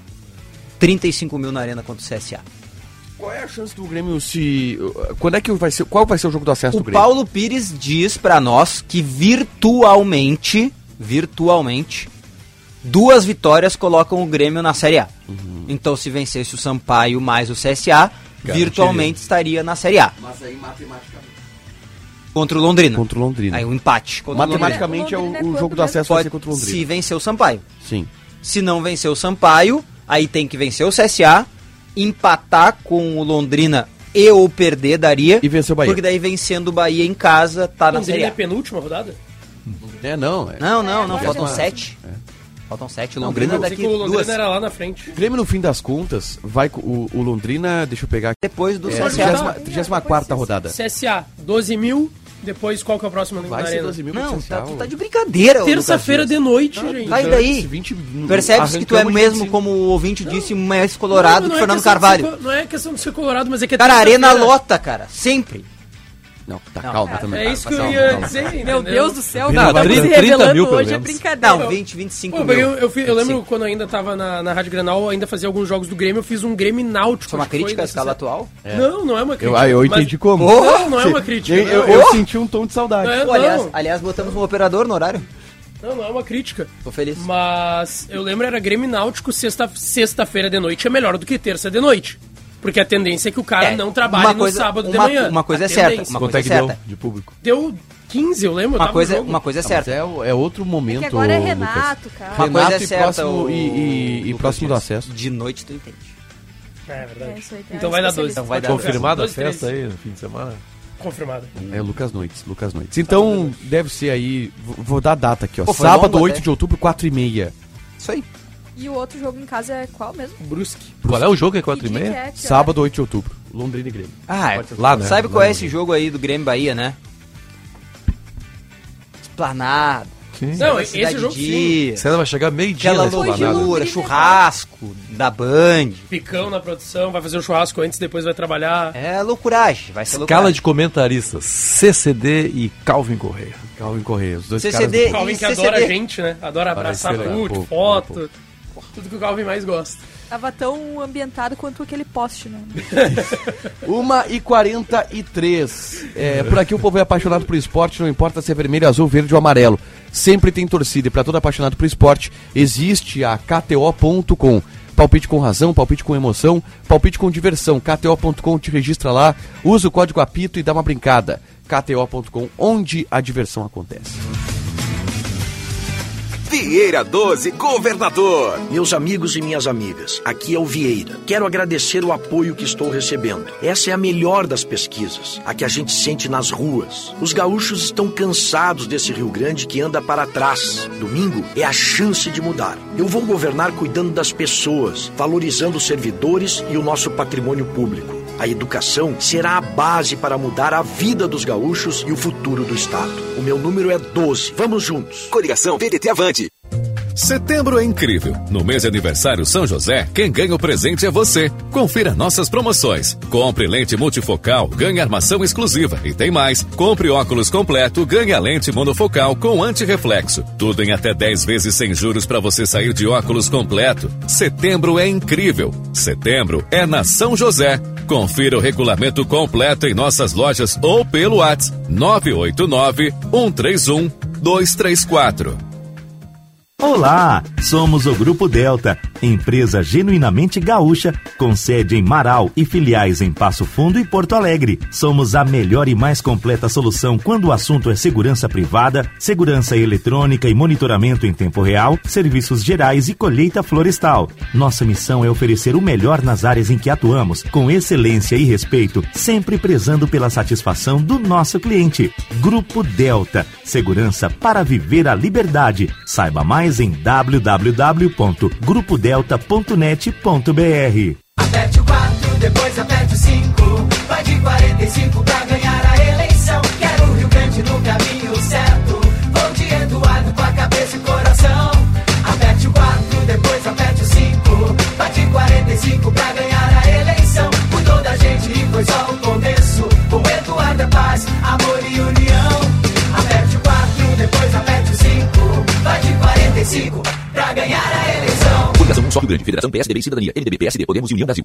35 mil na arena contra o CSA. Qual é a chance do Grêmio se. Quando é que vai ser. Qual vai ser o jogo do acesso O do Grêmio? Paulo Pires diz pra nós que virtualmente, virtualmente, duas vitórias colocam o Grêmio na Série A. Então, se vencesse o Sampaio mais o CSA, virtualmente estaria na Série A. Mas aí matematicamente. Contra o Londrina. Contra o Londrina. Aí um empate. contra o Matematicamente é o, Londrina é o jogo do o acesso vai Pode, ser contra o Londrina. se vencer o Sampaio. Sim. Se não vencer o Sampaio, aí tem que vencer o CSA, empatar com o Londrina e ou perder daria. E vencer o Bahia. Porque daí vencendo o Bahia em casa, tá na Série Londrina é penúltima rodada? É, não. É. Não, não, não, É, faltam sete. Faltam sete. O Não, Londrina daqui o Londrina duas. era lá na frente. O Grêmio, no fim das contas, vai com o, o Londrina. Deixa eu pegar aqui. Depois do É, CSA. 34 rodada. CSA, 12 mil. Depois, qual que é o próximo Vai ser arena? 12 mil Não, tá, tu tá de brincadeira, Terça-feira de noite, Não, gente. Vai então, daí. esse 20 Percebes que tu é mesmo, 25. como o ouvinte disse, mais colorado Não, que não é Fernando Carvalho. ser não é questão de ser colorado, mas é que é Cara, a arena lota, cara. Sempre. Não, tá Não, calma cara, também. É isso que eu Calma, ia calma. dizer, Meu entendeu? Deus do céu, Não, não, vai 30 se 30 revelando mil, hoje é brincadeira. Não, 20, 25 Pô, mil. eu, eu, fi- eu lembro 25. quando eu ainda tava na, na Rádio Granal, ainda fazia alguns jogos do Grêmio, eu fiz um Grêmio Náutico. Isso é uma crítica à escala atual? Não, não é uma Eu, crítica. ah, eu mas- entendi como. Não, não é uma crítica. Eu, eu- não. eu senti um tom de saudade. É- Pô, aliás, aliás, botamos um operador no horário. Não, não é uma crítica. Tô feliz. Mas eu lembro era Grêmio Náutico sexta- sexta-feira de noite é melhor do que terça de noite. Porque a tendência é que o cara É, não trabalhe uma no coisa- sábado de uma- manhã. uma coisa A é certa, tendência. uma Quanto coisa é certa. deu de público? Deu 15, eu lembro. Uma tava coisa, uma coisa é Ah, mas certa. é, é outro momento. É que agora é Lucas. Renato, cara. Uma coisa é e certa, próximo, o- e, e- e próximo do acesso. De noite tu entende. É verdade. É aí, então vai dar 12. Então vai dar Confirmada a 12, festa 13. aí no fim de semana? Confirmado. É Lucas Noites, Lucas Noites. Então, deve ser aí. Vou, vou dar a data aqui, ó. Pô, Sábado, longo 8 até. de outubro, 4 e meia. Isso aí. E o outro jogo em casa é qual mesmo? Brusque. Qual é o jogo? É 4 Que e que meia? é? Que Sábado, 8 de outubro. Londrina e Grêmio. Ah, ser lá, né? Sabe qual é esse jogo aí do Grêmio Bahia, né? Esplanada. Sim. Não, Cidade esse jogo sim. dia, Você vai chegar meio-dia Aquela loucura, churrasco da Band. Picão na produção, vai fazer um churrasco antes, depois vai trabalhar. É loucuragem, vai ser Escala loucuragem. de comentaristas: CCD e Calvin Correia. Calvin Correia, os dois CCD caras. O Calvin e que adora a CCD. gente, né? Adora abraçar Parece ser, Hulk, pouco, foto. Tudo que o Calvin mais gosta. Tava tão ambientado quanto aquele poste, né? 1 e 43 é, Por aqui o povo é apaixonado por esporte, não importa se é vermelho, azul, verde ou amarelo. Sempre tem torcida e para todo apaixonado por esporte existe a KTO.com. Palpite com razão, palpite com emoção, palpite com diversão. KTO.com te registra lá, usa o código APITO e dá uma brincada. KTO.com, onde a diversão acontece. Vieira 12, governador. Meus amigos e minhas amigas, aqui é o Vieira. Quero agradecer o apoio que estou recebendo. Essa é a melhor das pesquisas, a que a gente sente nas ruas. Os gaúchos estão cansados desse Rio Grande que anda para trás. Domingo é a chance de mudar. Eu vou governar cuidando das pessoas, valorizando os servidores e o nosso patrimônio público. A educação será a base para mudar a vida dos gaúchos e o futuro do Estado. O meu número é 12. Vamos juntos. Coligação PDT Avante. Setembro é incrível. No mês de aniversário São José, quem ganha o presente é você. Confira nossas promoções. Compre lente multifocal, ganhe armação exclusiva. E tem mais. Compre óculos completo, ganhe a lente monofocal com antirreflexo. Tudo em até 10 vezes sem juros para você sair de óculos completo. Setembro é incrível. Setembro é na São José. Confira o regulamento completo em nossas lojas ou pelo WhatsApp 989 131 234. Olá, somos o Grupo Delta, empresa genuinamente gaúcha, com sede em Marau e filiais em Passo Fundo e Porto Alegre. Somos a melhor e mais completa solução quando o assunto é segurança privada, segurança eletrônica e monitoramento em tempo real, serviços gerais e colheita florestal. Nossa missão é oferecer o melhor nas áreas em que atuamos, com excelência e respeito, sempre prezando pela satisfação do nosso cliente. Grupo Delta, segurança para viver a liberdade. Saiba mais em www.grupodelta.net.br. Aperte o 4, depois aperte o 5. Vai de 45 pra Rio Grande, Federação PSDB e Cidadania, MDB, PSD, Podemos e União Brasil.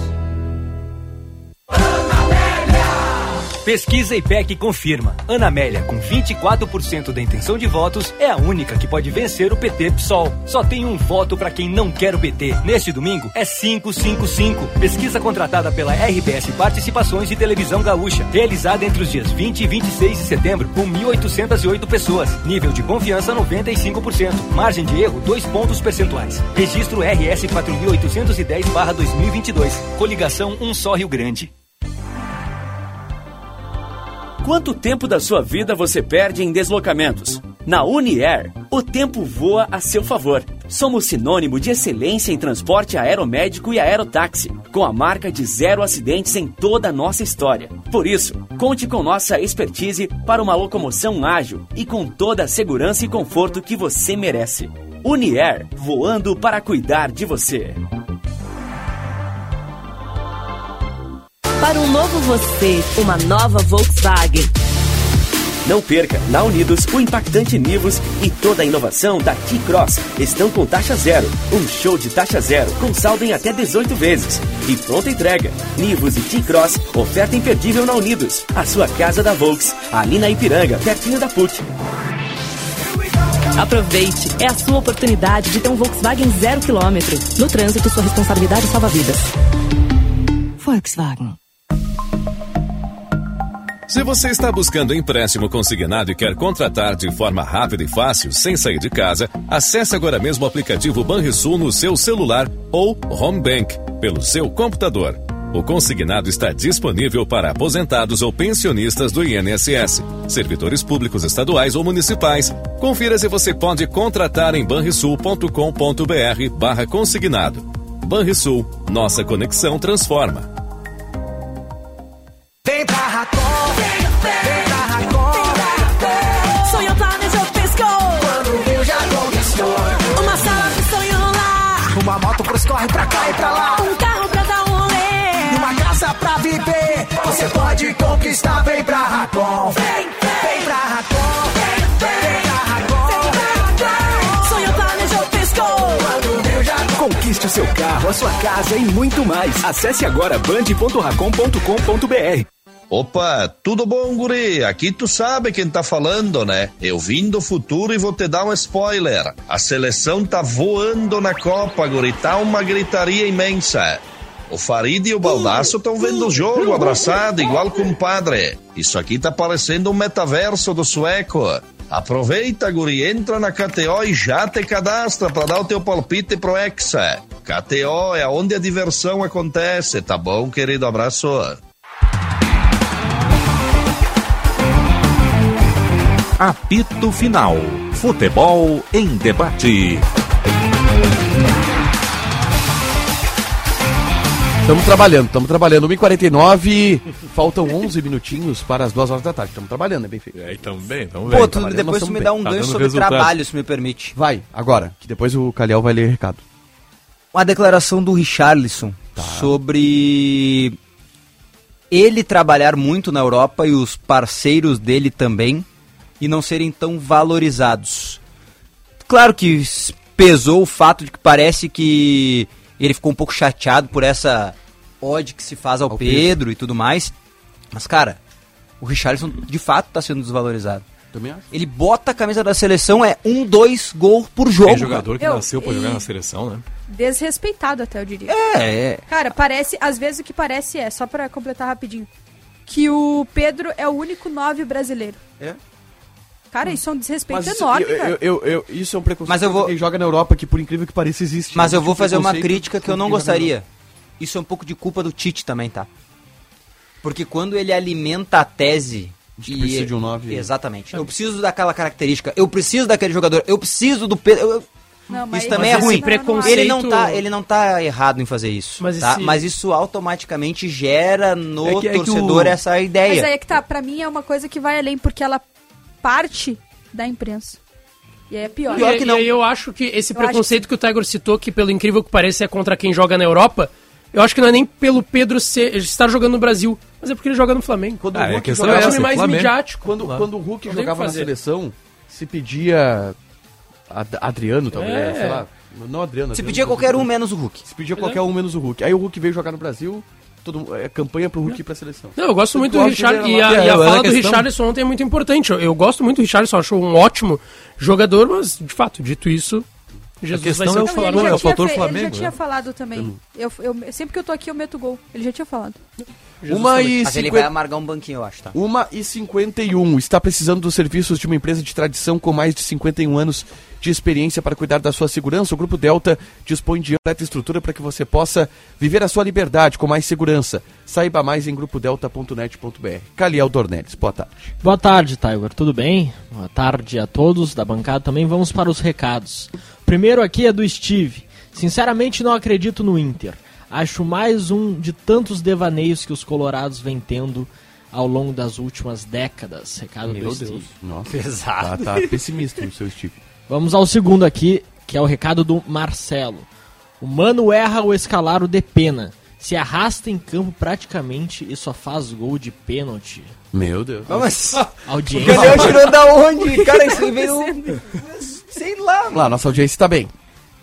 Pesquisa IPEC confirma. Ana Amélia, com 24% da intenção de votos, é a única que pode vencer o PT PSOL. Só tem um voto para quem não quer o PT. Neste domingo é 555. Pesquisa contratada pela RBS Participações e Televisão Gaúcha. Realizada entre os dias 20 e 26 de setembro, com 1.808 pessoas. Nível de confiança 95%. Margem de erro 2 pontos percentuais. Registro RS 4810-2022. Coligação Um Só Rio Grande. Quanto tempo da sua vida você perde em deslocamentos? Na Uniair, o tempo voa a seu favor. Somos sinônimo de excelência em transporte aeromédico e aerotáxi, com a marca de zero acidentes em toda a nossa história. Por isso, conte com nossa expertise para uma locomoção ágil e com toda a segurança e conforto que você merece. Uniair, voando para cuidar de você. Para um novo você, uma nova Volkswagen. Não perca, na Unidos, o impactante Nivus e toda a inovação da T-Cross estão com taxa zero. Um show de taxa zero, com saldo em até 18 vezes. E pronta entrega. Nivus e T-Cross, oferta imperdível na Unidos. A sua casa da Volks, ali na Ipiranga, pertinho da PUT. Aproveite, é a sua oportunidade de ter um Volkswagen zero quilômetro. No trânsito, sua responsabilidade salva vidas. Volkswagen. Se você está buscando empréstimo consignado e quer contratar de forma rápida e fácil, sem sair de casa, acesse agora mesmo o aplicativo Banrisul no seu celular ou Home Bank pelo seu computador. O consignado está disponível para aposentados ou pensionistas do INSS, servidores públicos estaduais ou municipais. Confira se você pode contratar em banrisul.com.br barra consignado. Banrisul, nossa conexão transforma. Vem Uma sala de sonho lá. Uma moto pros corre pra cá e pra lá. Um carro pra dar um rolê. E uma casa pra viver. Você pode conquistar, vem pra Racon. Vem, vem pra Racon. Vem, vem pra Racon. Sonho planejou, piscou. Quando viu, já Conquiste o seu carro, a sua casa e muito mais. Acesse agora band.racom.com.br. Opa, tudo bom, guri? Aqui tu sabe quem tá falando, né? Eu vim do futuro e vou te dar um spoiler. A seleção tá voando na Copa, guri. Tá uma gritaria imensa. O Farid e o Baldaço estão vendo o jogo abraçado, igual com o padre. Isso aqui tá parecendo um metaverso do sueco. Aproveita, guri, entra na KTO e já te cadastra para dar o teu palpite pro Hexa. KTO é onde a diversão acontece, tá bom, querido? Abraço. Apito Final. Futebol em debate. Estamos trabalhando, estamos trabalhando. 1h49, faltam 11 minutinhos para as 2 horas da tarde. Estamos trabalhando, é bem feito. É, então bem, então Pô, tu, depois tu me dá um Tá gancho sobre resultado. trabalho, se me permite. Vai, agora, que depois o Calhau vai ler recado. uma declaração do Richarlison sobre ele trabalhar muito na Europa e os parceiros dele também e não serem tão valorizados. Claro que pesou o fato de que parece que ele ficou um pouco chateado por essa ode que se faz ao, Pedro, e tudo mais. Mas, cara, o Richarlison de fato está sendo desvalorizado. Também acho. Ele bota a camisa da seleção, é um, dois gol por jogo. Tem jogador que Eu- nasceu pra e- jogar na seleção, né? Desrespeitado até, eu diria. É, é. Cara, parece, às vezes o que parece é, só pra completar rapidinho, que o Pedro é o único nove brasileiro. É. Cara, isso é um desrespeito Mas isso, enorme, eu, cara. eu, eu- eu- isso é um preconceito Mas eu vou- quem joga na Europa, que por incrível que pareça existe. Mas eu vou um fazer uma crítica que eu não gostaria. Isso é um pouco de culpa do Tite também, tá? Porque quando ele alimenta a tese que precisa de um nove. Exatamente. Eu preciso daquela característica, eu preciso daquele jogador, eu preciso do Pedro. eu- Não, mas Isso também é ruim. preconceito- Ele não tá, ele não tá errado em fazer isso, Mas tá? esse- Mas isso automaticamente gera no É que- é que torcedor o- essa ideia. Mas aí é que tá, pra mim é uma coisa que vai além, porque ela parte da imprensa. E aí é pior. E, e aí eu acho que esse Eu preconceito que, o Tiger citou, que pelo incrível que pareça é contra quem joga na Europa, eu acho que não é nem pelo Pedro ser, estar jogando no Brasil, mas é porque ele joga no Flamengo. Quando Ah, é o a Hulk questão jogava é na essa, seleção- mais Flamengo. midiático. Quando, quando o Hulk Não jogava que na seleção, se pedia. Ad- Adriano, talvez, É. sei lá. Não Adriano. Se Adriano pedia não- qualquer um menos o Hulk. Se pedia qualquer um menos o Hulk. Aí o Hulk veio jogar no Brasil, todo, é, campanha pro Hulk ir pra seleção. Não, eu gosto muito do Richard. E a, lá- e a É, fala a do questão- Richarlison ontem é muito importante. Eu, eu gosto muito do Richarlison, acho um ótimo jogador, mas, de fato, dito isso, Jesus vai questão ser é o Flamengo, já é o fator fe- Flamengo, Ele já tinha né? falado também. Eu, eu- sempre que eu tô aqui eu meto gol. Ele já tinha falado. Uma e, Mas ele vai 50 amargar um banquinho, eu acho, tá? uma e 51. Está precisando dos serviços de uma empresa de tradição com mais de 51 anos de experiência para cuidar da sua segurança? O Grupo Delta dispõe de ampla estrutura para que você possa viver a sua liberdade com mais segurança. Saiba mais em grupodelta.net.br. Caliel Dornelles, boa tarde. Boa tarde, Tiger. Tudo bem? Boa tarde a todos da bancada também. Vamos para os recados. Primeiro aqui é do Steve. Sinceramente não acredito no Inter. Acho mais um de tantos devaneios que os colorados vêm tendo ao longo das últimas décadas. Recado do Steve. Nossa, Pesado. Tá, tá pessimista o seu Steve. Vamos ao segundo aqui, que é o recado do Marcelo. O Mano erra ao escalar o de pena. Se arrasta em campo praticamente e só faz gol de pênalti. Meu Deus. Mas, Audiência. Daniel tirou da onde? Cara, isso veio... Sei lá, Lá, nossa audiência está bem.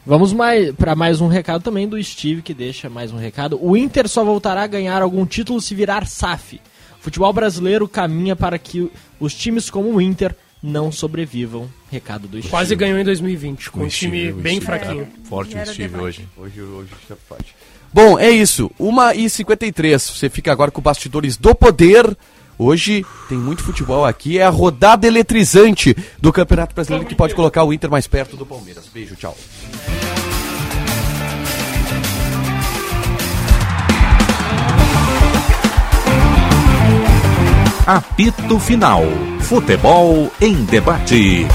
Vamos mais para mais um recado também do Steve, que deixa mais um recado. O Inter só voltará a ganhar algum título se virar SAF. O futebol brasileiro caminha para que os times como o Inter não sobrevivam. Recado do Steve. Quase ganhou em 2020, com O um time Steve, bem Steve, fraquinho. Forte o Steve hoje. Hoje, hoje está forte. Bom, é isso. 1h53. Você fica agora com bastidores do poder. Hoje tem muito futebol aqui. É a rodada eletrizante do Campeonato Brasileiro que pode colocar o Inter mais perto do Palmeiras. Beijo, tchau. Apito Final. Futebol em debate.